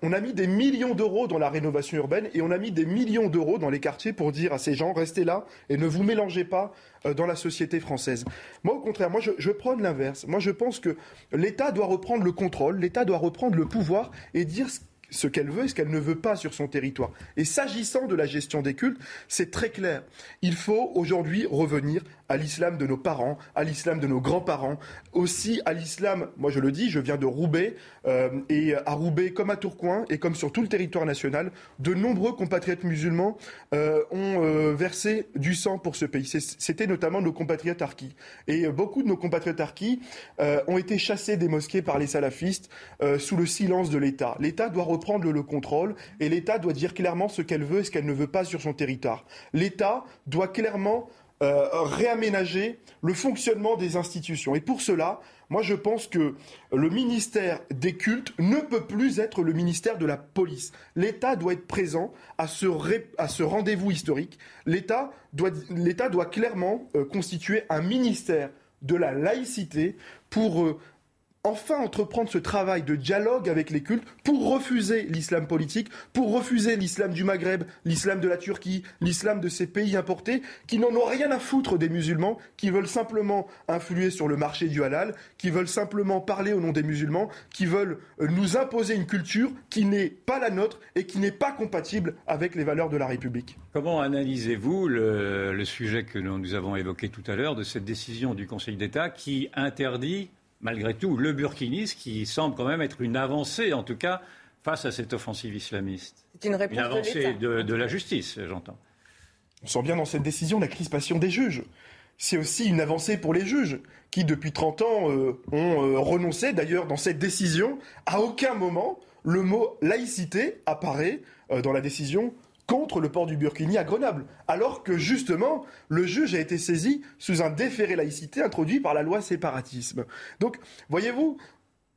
on a mis des millions d'euros dans la rénovation urbaine et on a mis des millions d'euros dans les quartiers pour dire à ces gens, restez là et ne vous mélangez pas dans la société française. Moi, au contraire, moi, je, je prends l'inverse. Moi, je pense que l'État doit reprendre le contrôle, l'État doit reprendre le pouvoir et dire ce ce qu'elle veut et ce qu'elle ne veut pas sur son territoire. Et s'agissant de la gestion des cultes, c'est très clair. Il faut aujourd'hui revenir à l'islam de nos parents, à l'islam de nos grands-parents, aussi à l'islam, moi je le dis, je viens de Roubaix, euh, et à Roubaix comme à Tourcoing et comme sur tout le territoire national, de nombreux compatriotes musulmans euh, ont euh, versé du sang pour ce pays. C'était notamment nos compatriotes harkis. Et beaucoup de nos compatriotes harkis ont été chassés des mosquées par les salafistes sous le silence de l'État. L'État doit reprendre le contrôle et l'État doit dire clairement ce qu'elle veut et ce qu'elle ne veut pas sur son territoire. L'État doit clairement euh, réaménager le fonctionnement des institutions. Et pour cela, moi je pense que le ministère des cultes ne peut plus être le ministère de la police. L'État doit être présent à ce, rendez-vous historique. L'État doit, doit, clairement euh, constituer un ministère de la laïcité pour euh, enfin entreprendre ce travail de dialogue avec les cultes pour refuser l'islam politique, pour refuser l'islam du Maghreb, l'islam de la Turquie, l'islam de ces pays importés qui n'en ont rien à foutre des musulmans, qui veulent simplement influer sur le marché du halal, qui veulent simplement parler au nom des musulmans, qui veulent euh, nous imposer une culture qui n'est pas la nôtre et qui n'est pas compatible avec les valeurs de la République. Comment analysez-vous le, le sujet que nous avons évoqué tout à l'heure de cette décision du Conseil d'État qui interdit malgré tout, le burkinisme qui semble quand même être une avancée, en tout cas, face à cette offensive islamiste. C'est une réponse avancée de, la justice, j'entends. On sent bien dans cette décision la crispation des juges. C'est aussi une avancée pour les juges, qui depuis 30 ans euh, ont euh, renoncé. D'ailleurs, dans cette décision, à aucun moment le mot laïcité apparaît euh, dans la décision contre le port du burkini à Grenoble, alors que justement le juge a été saisi sous un déféré laïcité introduit par la loi séparatisme. Donc, voyez-vous,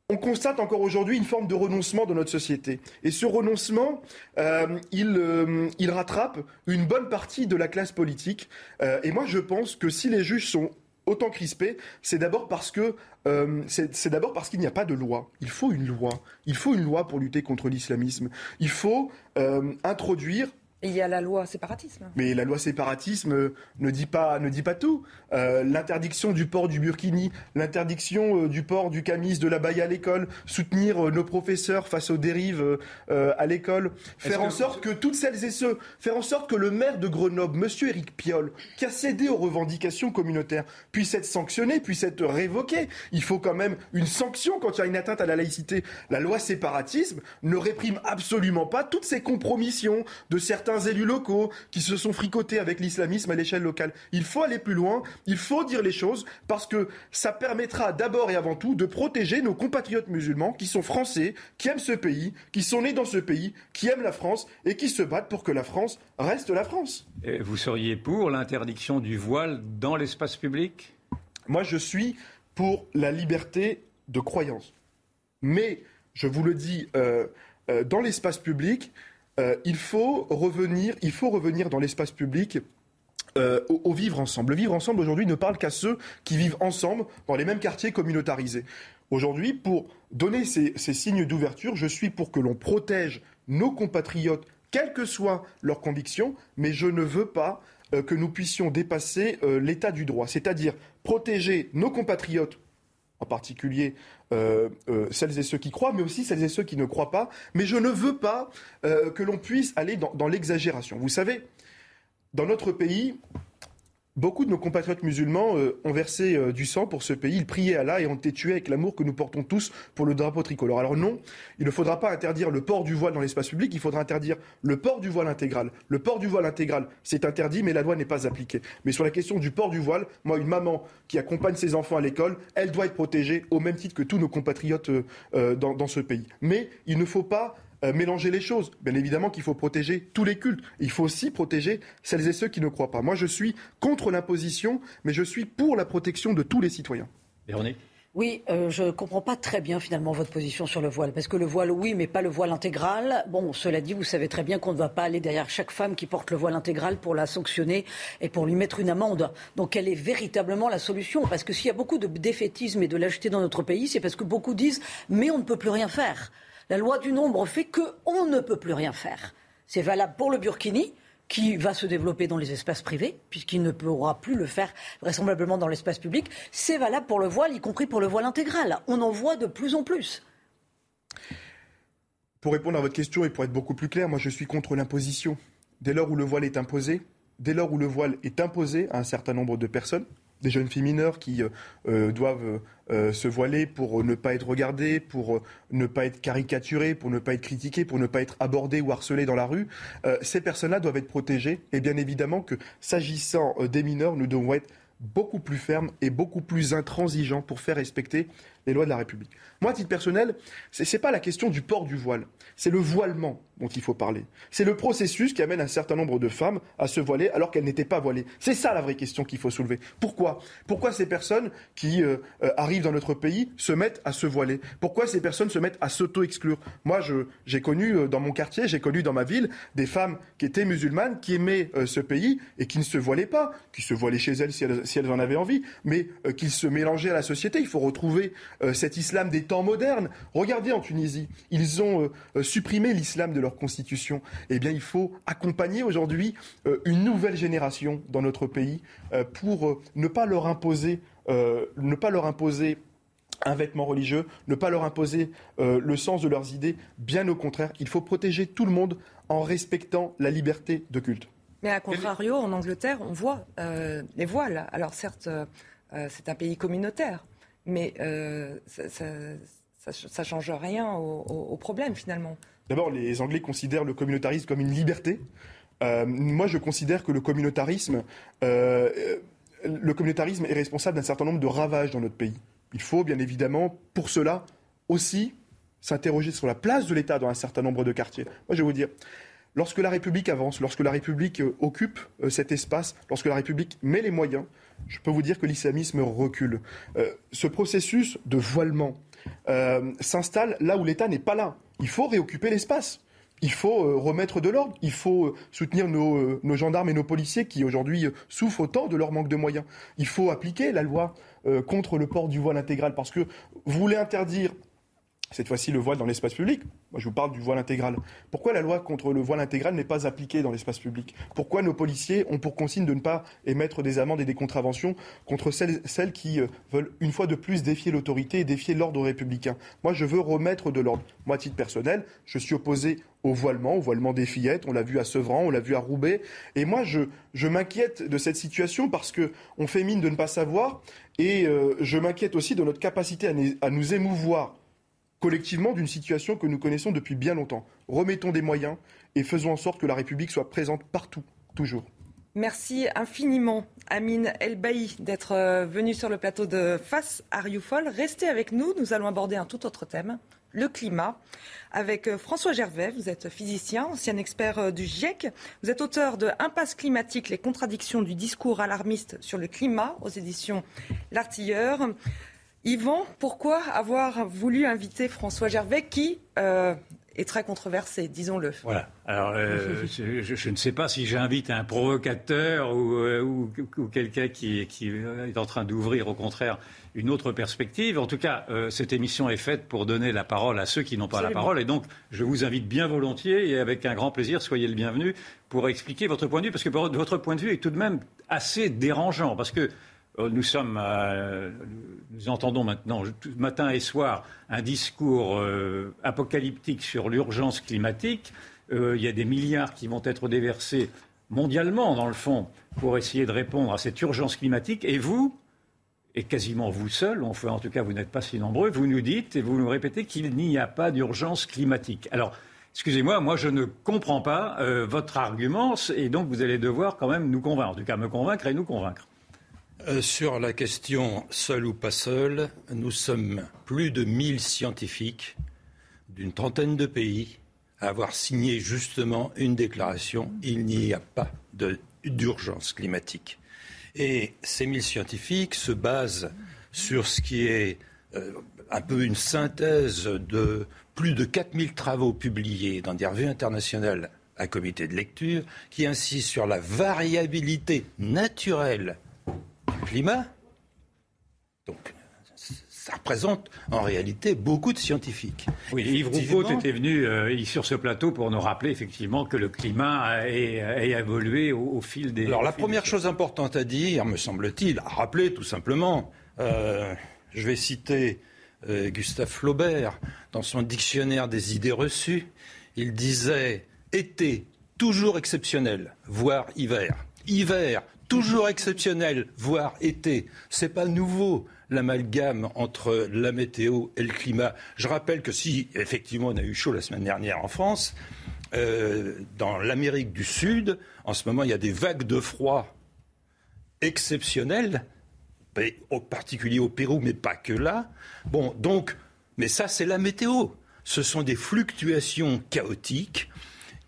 on constate encore aujourd'hui une forme de renoncement dans notre société. Et ce renoncement, euh, euh, il, rattrape une bonne partie de la classe politique. Euh, et moi, je pense que si les juges sont autant crispés, c'est d'abord parce que c'est d'abord parce qu'il n'y a pas de loi. Il faut une loi. Il faut une loi pour lutter contre l'islamisme. Il faut introduire il y a la loi séparatisme. Mais la loi séparatisme ne dit pas, ne dit pas tout. Euh, l'interdiction du port du burkini, l'interdiction euh, du port du camis, de la baille à l'école, soutenir euh, nos professeurs face aux dérives à l'école, faire en sorte que toutes celles et ceux, faire en sorte que le maire de Grenoble, Monsieur Éric Piolle, qui a cédé aux revendications communautaires, puisse être sanctionné, puisse être révoqué. Il faut quand même une sanction quand il y a une atteinte à la laïcité. La loi séparatisme ne réprime absolument pas toutes ces compromissions de certains élus locaux qui se sont fricotés avec l'islamisme à l'échelle locale. Il faut aller plus loin, il faut dire les choses parce que ça permettra d'abord et avant tout de protéger nos compatriotes musulmans qui sont français, qui aiment ce pays, qui sont nés dans ce pays, qui aiment la France et qui se battent pour que la France reste la France. vous seriez pour l'interdiction du voile dans l'espace public? Moi, je suis pour la liberté de croyance. Mais, je vous le dis, euh, euh, dans l'espace public, euh, il, faut revenir, dans l'espace public euh, au, vivre ensemble. Le vivre ensemble aujourd'hui ne parle qu'à ceux qui vivent ensemble dans les mêmes quartiers communautarisés. Aujourd'hui, pour donner ces, signes d'ouverture, je suis pour que l'on protège nos compatriotes, quelles que soient leurs convictions, mais je ne veux pas euh, que nous puissions dépasser l'état du droit, c'est-à-dire protéger nos compatriotes en particulier euh, euh, celles et ceux qui croient, mais aussi celles et ceux qui ne croient pas. Mais je ne veux pas euh, que l'on puisse aller dans l'exagération. Vous savez, dans notre pays, Beaucoup de nos compatriotes musulmans euh, ont versé euh, du sang pour ce pays. Ils priaient Allah et ont été tués avec l'amour que nous portons tous pour le drapeau tricolore. Alors non, il ne faudra pas interdire le port du voile dans l'espace public, il faudra interdire le port du voile intégral. Le port du voile intégral, c'est interdit, mais la loi n'est pas appliquée. Mais sur la question du port du voile, moi, une maman qui accompagne ses enfants à l'école, elle doit être protégée au même titre que tous nos compatriotes euh, dans, dans ce pays. Mais il ne faut pas euh, mélanger les choses. Bien évidemment qu'il faut protéger tous les cultes. Il faut aussi protéger celles et ceux qui ne croient pas. Moi, je suis contre l'imposition, mais je suis pour la protection de tous les citoyens. Véronique oui, euh, je ne comprends pas très bien finalement votre position sur le voile. Parce que le voile, oui, mais pas le voile intégral. Bon, cela dit, vous savez très bien qu'on ne va pas aller derrière chaque femme qui porte le voile intégral pour la sanctionner et pour lui mettre une amende. Donc, quelle est véritablement la solution? Parce que s'il y a beaucoup de défaitisme et de lâcheté dans notre pays, c'est parce que beaucoup disent mais on ne peut plus rien faire. La loi du nombre fait qu'on ne peut plus rien faire. C'est valable pour le Burkini, qui va se développer dans les espaces privés, puisqu'il ne pourra plus le faire vraisemblablement dans l'espace public. C'est valable pour le voile, y compris pour le voile intégral. On en voit de plus en plus. Pour répondre à votre question et pour être beaucoup plus clair, moi je suis contre l'imposition. Dès lors où le voile est imposé, dès lors où le voile est imposé à un certain nombre de personnes, des jeunes filles mineures qui euh, euh, doivent euh, se voiler pour ne pas être regardées, pour ne pas être caricaturées, pour ne pas être critiquées, pour ne pas être abordées ou harcelées dans la rue. ces personnes-là doivent être protégées. Et bien évidemment que s'agissant des mineurs, nous devons être beaucoup plus fermes et beaucoup plus intransigeants pour faire respecter les lois de la République. Moi, à titre personnel, ce n'est pas la question du port du voile, c'est le voilement dont il faut parler. C'est le processus qui amène un certain nombre de femmes à se voiler alors qu'elles n'étaient pas voilées. C'est ça la vraie question qu'il faut soulever. Pourquoi? Pourquoi ces personnes qui euh, euh, arrivent dans notre pays se mettent à se voiler? Pourquoi ces personnes se mettent à s'auto-exclure? Moi, j'ai connu euh, dans mon quartier, j'ai connu dans ma ville des femmes qui étaient musulmanes, qui aimaient ce pays et qui ne se voilaient pas, qui se voilaient chez elles si elles, si elles en avaient envie, mais qui se mélangeaient à la société. Il faut retrouver cet islam des temps modernes. Regardez en Tunisie, ils ont supprimé l'islam de leur constitution, eh bien, il faut accompagner aujourd'hui euh, une nouvelle génération dans notre pays euh, pour euh, ne pas leur imposer, ne pas leur imposer un vêtement religieux, ne pas leur imposer le sens de leurs idées. Bien au contraire, il faut protéger tout le monde en respectant la liberté de culte. Mais à contrario, en Angleterre, on voit les voiles. Alors certes, c'est un pays communautaire, mais ça ne change rien au problème finalement. D'abord, les Anglais considèrent le communautarisme comme une liberté. Euh, moi, je considère que le communautarisme, euh, le communautarisme est responsable d'un certain nombre de ravages dans notre pays. Il faut, bien évidemment, pour cela aussi s'interroger sur la place de l'État dans un certain nombre de quartiers. Moi, je vais vous dire, lorsque la République avance, lorsque la République euh, occupe cet espace, lorsque la République met les moyens, je peux vous dire que l'islamisme recule. ce processus de voilement s'installe là où l'État n'est pas là il faut réoccuper l'espace. Il faut euh, remettre de l'ordre. Il faut euh, soutenir euh, nos, gendarmes et nos policiers qui aujourd'hui souffrent autant de leur manque de moyens. Il faut appliquer la loi contre le port du voile intégral parce que vous voulez interdire cette fois-ci le voile dans l'espace public. Moi, je vous parle du voile intégral. Pourquoi la loi contre le voile intégral n'est pas appliquée dans l'espace public? Pourquoi nos policiers ont pour consigne de ne pas émettre des amendes et des contraventions contre celles, qui euh, veulent une fois de plus défier l'autorité et défier l'ordre républicain? Moi, je veux remettre de l'ordre. Moi, à titre personnel, je suis opposé au voilement, au voilement des fillettes. On l'a vu à Sevran, on l'a vu à Roubaix. Et moi, je, m'inquiète de cette situation parce que on fait mine de ne pas savoir. Et euh, je m'inquiète aussi de notre capacité à nous émouvoir collectivement d'une situation que nous connaissons depuis bien longtemps. Remettons des moyens et faisons en sorte que la République soit présente partout, toujours. Merci infiniment, Amine Elbaï, d'être euh, venu sur le plateau de Face à Rioufol. Restez avec nous, nous allons aborder un tout autre thème, le climat, avec euh, François Gervais. Vous êtes physicien, ancien expert euh, du GIEC. Vous êtes auteur de Impasse climatique, les contradictions du discours alarmiste sur le climat aux éditions L'Artilleur. Yvan, pourquoi avoir voulu inviter François Gervais qui euh, est très controversé, disons-le? Voilà. Alors, euh, je, ne sais pas si j'invite un provocateur ou, euh, quelqu'un qui, est en train d'ouvrir, au contraire, une autre perspective. En tout cas, cette émission est faite pour donner la parole à ceux qui n'ont pas la parole. Et donc, je vous invite bien volontiers et avec un grand plaisir, soyez le bienvenu pour expliquer votre point de vue, parce que votre point de vue est tout de même assez dérangeant. Parce que nous sommes, nous entendons maintenant matin et soir un discours euh, apocalyptique sur l'urgence climatique. Euh, il y a des milliards qui vont être déversés mondialement, dans le fond, pour essayer de répondre à cette urgence climatique. Et vous, et quasiment vous seul, enfin, en tout cas vous n'êtes pas si nombreux, vous nous dites et vous nous répétez qu'il n'y a pas d'urgence climatique. Alors, excusez-moi, moi je ne comprends pas votre argument et donc vous allez devoir quand même nous convaincre, en tout cas me convaincre et nous convaincre. Euh, sur la question seul ou pas seul, nous sommes plus de 1000 scientifiques d'une trentaine de pays à avoir signé justement une déclaration il n'y a pas d'urgence climatique. Et ces 1000 scientifiques se basent sur ce qui est euh, un peu une synthèse de plus de 4000 travaux publiés dans des revues internationales à comité de lecture qui insistent sur la variabilité naturelle climat. Donc, ça représente en réalité beaucoup de scientifiques. Oui, Yves Roucault était venu euh, sur ce plateau pour nous rappeler effectivement que le climat a, évolué au, fil des. Alors la première chose importante à dire, me semble-t-il, à rappeler tout simplement, euh, je vais citer euh, Gustave Flaubert dans son dictionnaire des idées reçues. Il disait été toujours exceptionnel, voire hiver. Hiver toujours exceptionnel, voire été. C'est pas nouveau l'amalgame entre la météo et le climat. Je rappelle que si effectivement on a eu chaud la semaine dernière en France, euh, dans l'Amérique du Sud, en ce moment il y a des vagues de froid exceptionnelles, en particulier au Pérou, mais pas que là. Bon, donc, mais ça c'est la météo. Ce sont des fluctuations chaotiques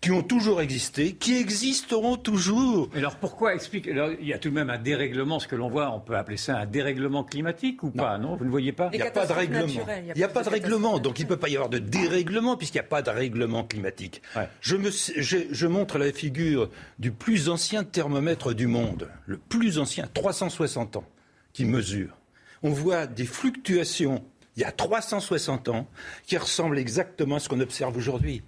qui ont toujours existé, qui existeront toujours. alors pourquoi explique Il y a tout de même un dérèglement, ce que l'on voit, on peut appeler ça un dérèglement climatique ou pas Non, vous ne voyez pas? Il n'y a pas de règlement. Il n'y a, pas de règlement, donc il ne peut pas y avoir de dérèglement puisqu'il n'y a pas de règlement climatique. Je, me, je montre la figure du plus ancien thermomètre du monde, le plus ancien, 360 ans, qui mesure. On voit des fluctuations il y a 360 ans qui ressemblent exactement à ce qu'on observe aujourd'hui.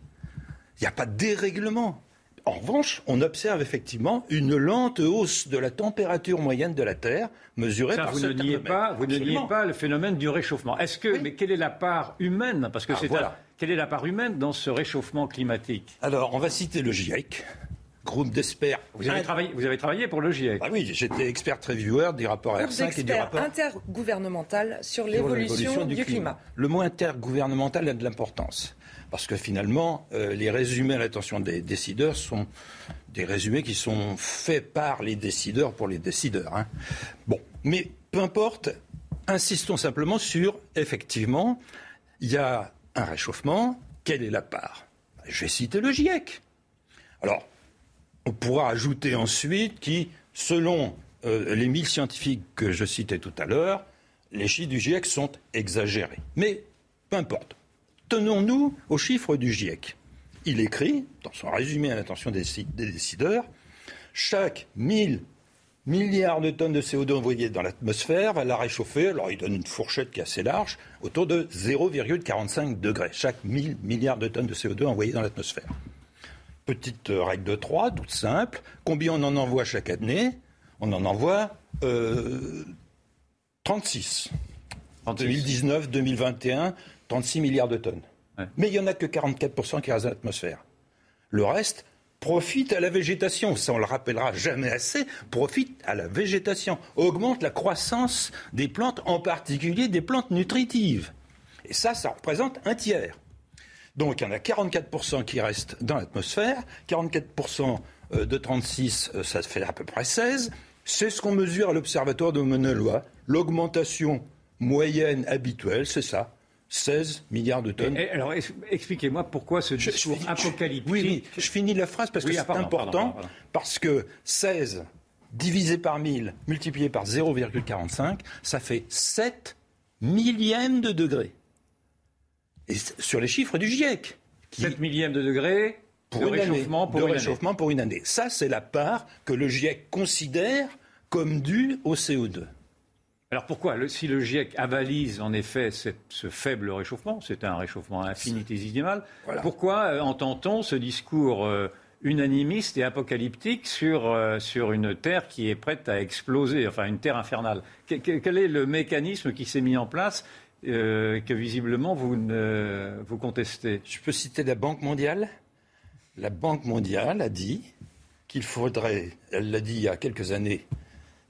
Il n'y a pas de dérèglement. En revanche, on observe effectivement une lente hausse de la température moyenne de la Terre mesurée par vous ne niez pas, Vous ne niez pas le phénomène du réchauffement. Est-ce que, mais quelle est la part humaine Parce que ah, c'est quelle est la part humaine dans ce réchauffement climatique? Alors, on va citer le GIEC, groupe d'experts. Vous avez, travaillé, vous avez travaillé pour le GIEC ah Oui, j'étais expert reviewer du rapport R5 et du rapport intergouvernemental sur l'évolution du, climat. Le mot intergouvernemental a de l'importance. Parce que finalement, euh, les résumés à l'attention des décideurs sont des résumés qui sont faits par les décideurs pour les décideurs. Hein. Bon, mais peu importe, insistons simplement sur, effectivement, il y a un réchauffement, quelle est la part? Je vais citer le GIEC. Alors, on pourra ajouter ensuite qui, selon euh, les mille scientifiques que je citais tout à l'heure, les chiffres du GIEC sont exagérés. Mais peu importe. Tenons-nous aux chiffres du GIEC. Il écrit, dans son résumé à l'attention des, décideurs, chaque 1000 milliards de tonnes de CO2 envoyées dans l'atmosphère va la réchauffer. Alors, il donne une fourchette qui est assez large, autour de 0,45 degrés. Chaque 1000 milliards de tonnes de CO2 envoyées dans l'atmosphère. Petite règle de 3, toute simple. Combien on en envoie chaque année? On en envoie euh, 36. En 2019, 2021, 36 milliards de tonnes. Mais il n'y en a que 44% qui restent dans l'atmosphère. Le reste, profite à la végétation. Ça, on le rappellera jamais assez. Profite à la végétation. Augmente la croissance des plantes, en particulier des plantes nutritives. Et ça, ça représente un tiers. Donc, il y en a 44% qui restent dans l'atmosphère. 44% euh, de 36, euh, ça fait à peu près 16. C'est ce qu'on mesure à l'Observatoire de Mauna L'augmentation moyenne habituelle, c'est ça. 16 milliards de tonnes. alors, expliquez-moi pourquoi ce discours apocalyptique. Oui, je finis la phrase parce que c'est important. Parce que 16 divisé par 1000 multiplié par 0,45, ça fait 7 millièmes de degrés. Et sur les chiffres du GIEC. 7 millièmes de degrés pour de réchauffement, pour, une réchauffement pour une année. Ça, c'est la part que le GIEC considère comme due au CO2. Alors pourquoi Si le GIEC avalise en effet ce faible réchauffement, c'est un réchauffement infinitésimal, pourquoi euh, entend-on ce discours euh, unanimiste et apocalyptique sur, euh, sur une Terre qui est prête à exploser, enfin une Terre infernale? Quel est le mécanisme qui s'est mis en place que visiblement vous, vous contestez? Je peux citer la Banque mondiale? La Banque mondiale a dit qu'il faudrait, elle l'a dit il y a quelques années,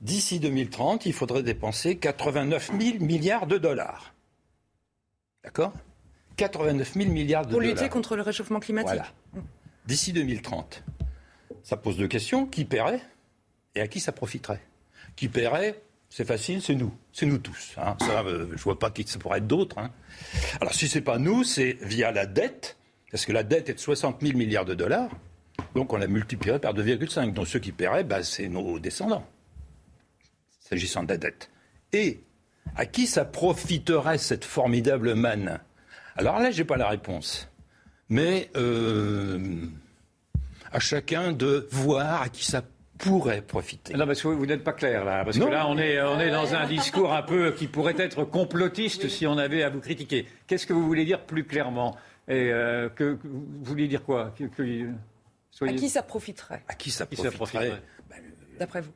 d'ici 2030, il faudrait dépenser 89 000 milliards de dollars. D'accord? 89 000 milliards de dollars. Pour lutter contre le réchauffement climatique. Voilà. D'ici 2030. Ça pose deux questions. Qui paierait et à qui ça profiterait? Qui paierait c'est facile, c'est nous. C'est nous tous. Hein. Ça, euh, je ne vois pas qui ça pourrait être d'autres. Hein. Alors si ce n'est pas nous, c'est via la dette, parce que la dette est de 60 000 milliards de dollars. Donc on la multiplierait par 2,5. Donc ceux qui paieraient, bah, c'est nos descendants s'agissant de la dette. Et à qui ça profiterait cette formidable manne? Alors là, je n'ai pas la réponse. Mais euh, à chacun de voir à qui ça pourrait profiter. Non, parce que vous n'êtes pas clair là, parce que là, on est, on est dans un discours un peu qui pourrait être complotiste si on avait à vous critiquer. Qu'est-ce que vous voulez dire plus clairement? Et euh, que, vous voulez dire quoi? À qui ça profiterait? À qui ça profiterait, D'après vous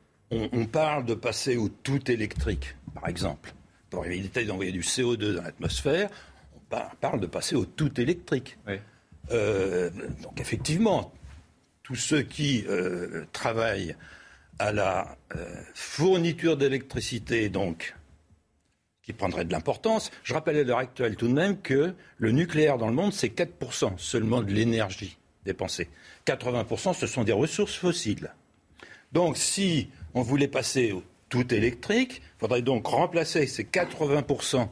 on, parle de passer au tout électrique, par exemple. Pour éviter d'envoyer du CO2 dans l'atmosphère, on parle de passer au tout électrique. Euh, donc effectivement, tous ceux qui euh, travaillent à la euh, fourniture d'électricité, donc, qui prendraient de l'importance. Je rappelle à l'heure actuelle tout de même que le nucléaire dans le monde, c'est 4% seulement de l'énergie dépensée. 80%, ce sont des ressources fossiles. Donc si on voulait passer au tout électrique, il faudrait donc remplacer ces 80%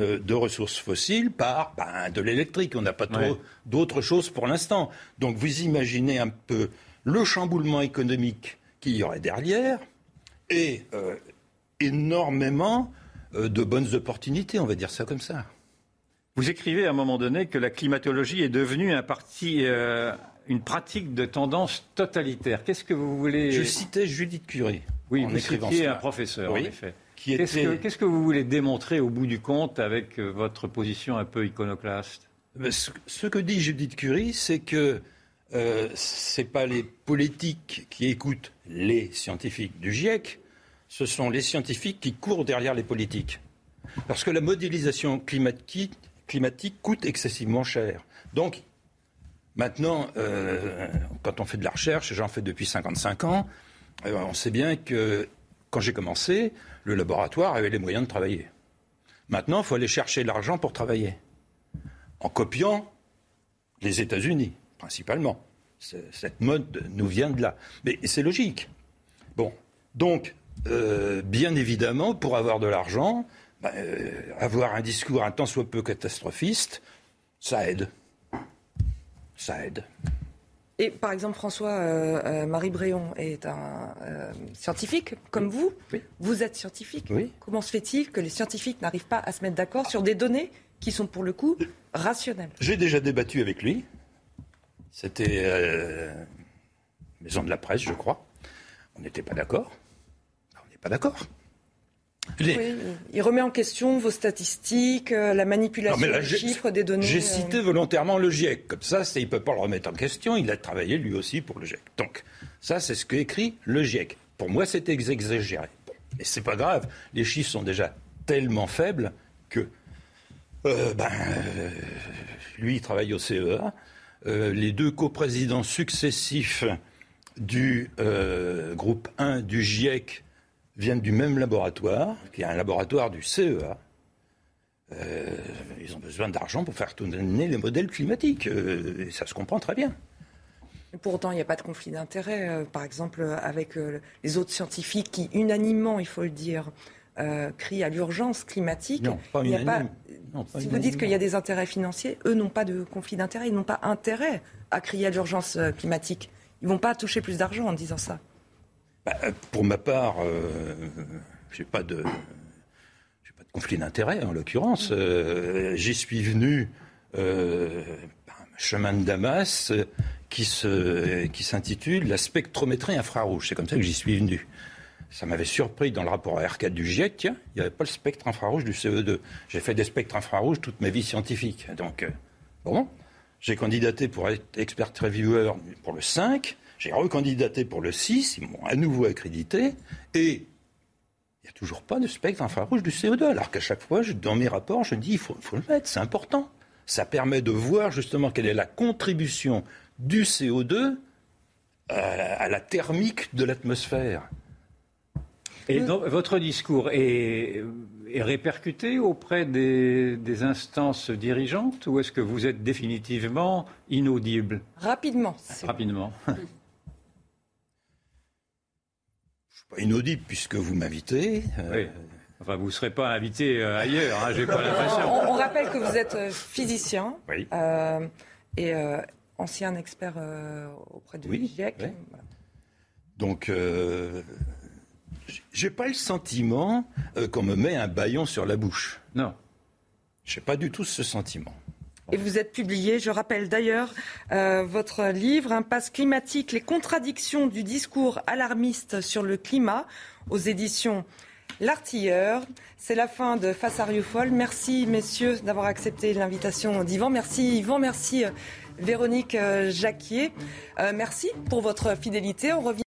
euh, de ressources fossiles par ben, de l'électrique. On n'a pas trop d'autres choses pour l'instant. Donc vous imaginez un peu le chamboulement économique qu'il y aurait derrière et euh, énormément euh, de bonnes opportunités, on va dire ça comme ça. Vous écrivez à un moment donné que la climatologie est devenue un parti une pratique de tendance totalitaire. Qu'est-ce que vous voulez Je citais Judith Curie. Oui, vous citiez un professeur, en effet. Qu'est-ce que vous voulez démontrer au bout du compte avec euh, votre position un peu iconoclaste? Ben, ce, que dit Judith Curie, c'est que euh, ce n'est pas les politiques qui écoutent les scientifiques du GIEC, ce sont les scientifiques qui courent derrière les politiques. Parce que la modélisation climatique, climatique coûte excessivement cher. Donc Maintenant, euh, quand on fait de la recherche, j'en fais depuis 55 ans, euh, on sait bien que quand j'ai commencé, le laboratoire avait les moyens de travailler. Maintenant, il faut aller chercher l'argent pour travailler. En copiant les États-Unis, principalement. Cette mode nous vient de là. Mais c'est logique. Bon, donc, euh, bien évidemment, pour avoir de l'argent, bah, avoir un discours un tant soit peu catastrophiste, ça aide ça aide. Et par exemple, François-Marie euh, euh, Bréon est un euh, scientifique comme vous. Vous êtes scientifique. Oui. Comment se fait-il que les scientifiques n'arrivent pas à se mettre d'accord sur des données qui sont pour le coup rationnelles? J'ai déjà débattu avec lui. C'était Maison de la Presse, je crois. On n'était pas d'accord. n'est pas d'accord. Il remet en question vos statistiques, euh, la manipulation des chiffres, des données. J'ai cité volontairement le GIEC. Comme ça, il ne peut pas le remettre en question. Il a travaillé lui aussi pour le GIEC. Donc, ça, c'est ce qu'écrit le GIEC. Pour moi, c'est exagéré. Mais c'est pas grave. Les chiffres sont déjà tellement faibles que euh, ben, euh, lui, il travaille au CEA. Euh, les deux coprésidents successifs du groupe 1 du GIEC viennent du même laboratoire, qui est un laboratoire du CEA. ils ont besoin d'argent pour faire tourner les modèles climatiques. et ça se comprend très bien. Pour autant, il n'y a pas de conflit d'intérêt, par exemple, avec les autres scientifiques qui, unanimement, il faut le dire, crient à l'urgence climatique. Non, pas il pas, si vous dites qu'il y a des intérêts financiers, eux n'ont pas de conflit d'intérêt, ils n'ont pas intérêt à crier à l'urgence euh, climatique. Ils ne vont pas toucher plus d'argent en disant ça. Bah, euh, pour ma part, euh, je n'ai pas, de, conflit d'intérêt en l'occurrence. J'y suis venu un chemin de Damas qui s'intitule La spectrométrie infrarouge. C'est comme ça que j'y suis venu. Ça m'avait surpris dans le rapport à R4 du GIEC, il n'y avait pas le spectre infrarouge du CE2. J'ai fait des spectres infrarouges toute ma vie scientifique. Donc, euh, bon, j'ai candidaté pour être expert reviewer pour le 5, j'ai recandidaté pour le 6, ils m'ont à nouveau accrédité, et il n'y a toujours pas de spectre infrarouge du CO2, alors qu'à chaque fois, dans mes rapports, je dis il faut, faut le mettre, c'est important. Ça permet de voir justement quelle est la contribution du CO2 à la thermique de l'atmosphère. Et donc, votre discours est, répercuté auprès des, instances dirigeantes ou est-ce que vous êtes définitivement inaudible? Rapidement. Rapidement. Je ne suis pas inaudible puisque vous m'invitez. Euh, oui. Enfin, vous ne serez pas invité euh, ailleurs, hein, j'ai pas l'impression. On, rappelle que vous êtes euh, physicien et ancien expert auprès du oui, GIEC. Donc, j'ai pas le sentiment euh, qu'on me met un baillon sur la bouche. Non. J'ai pas du tout ce sentiment. Et vous êtes publié, je rappelle d'ailleurs, euh, votre livre Impasse climatique, les contradictions du discours alarmiste sur le climat aux éditions L'Artilleur. C'est la fin de Face à. Merci messieurs d'avoir accepté l'invitation d'Yvan. Merci Yvan, merci euh, Véronique Jacquier. merci pour votre fidélité. On revient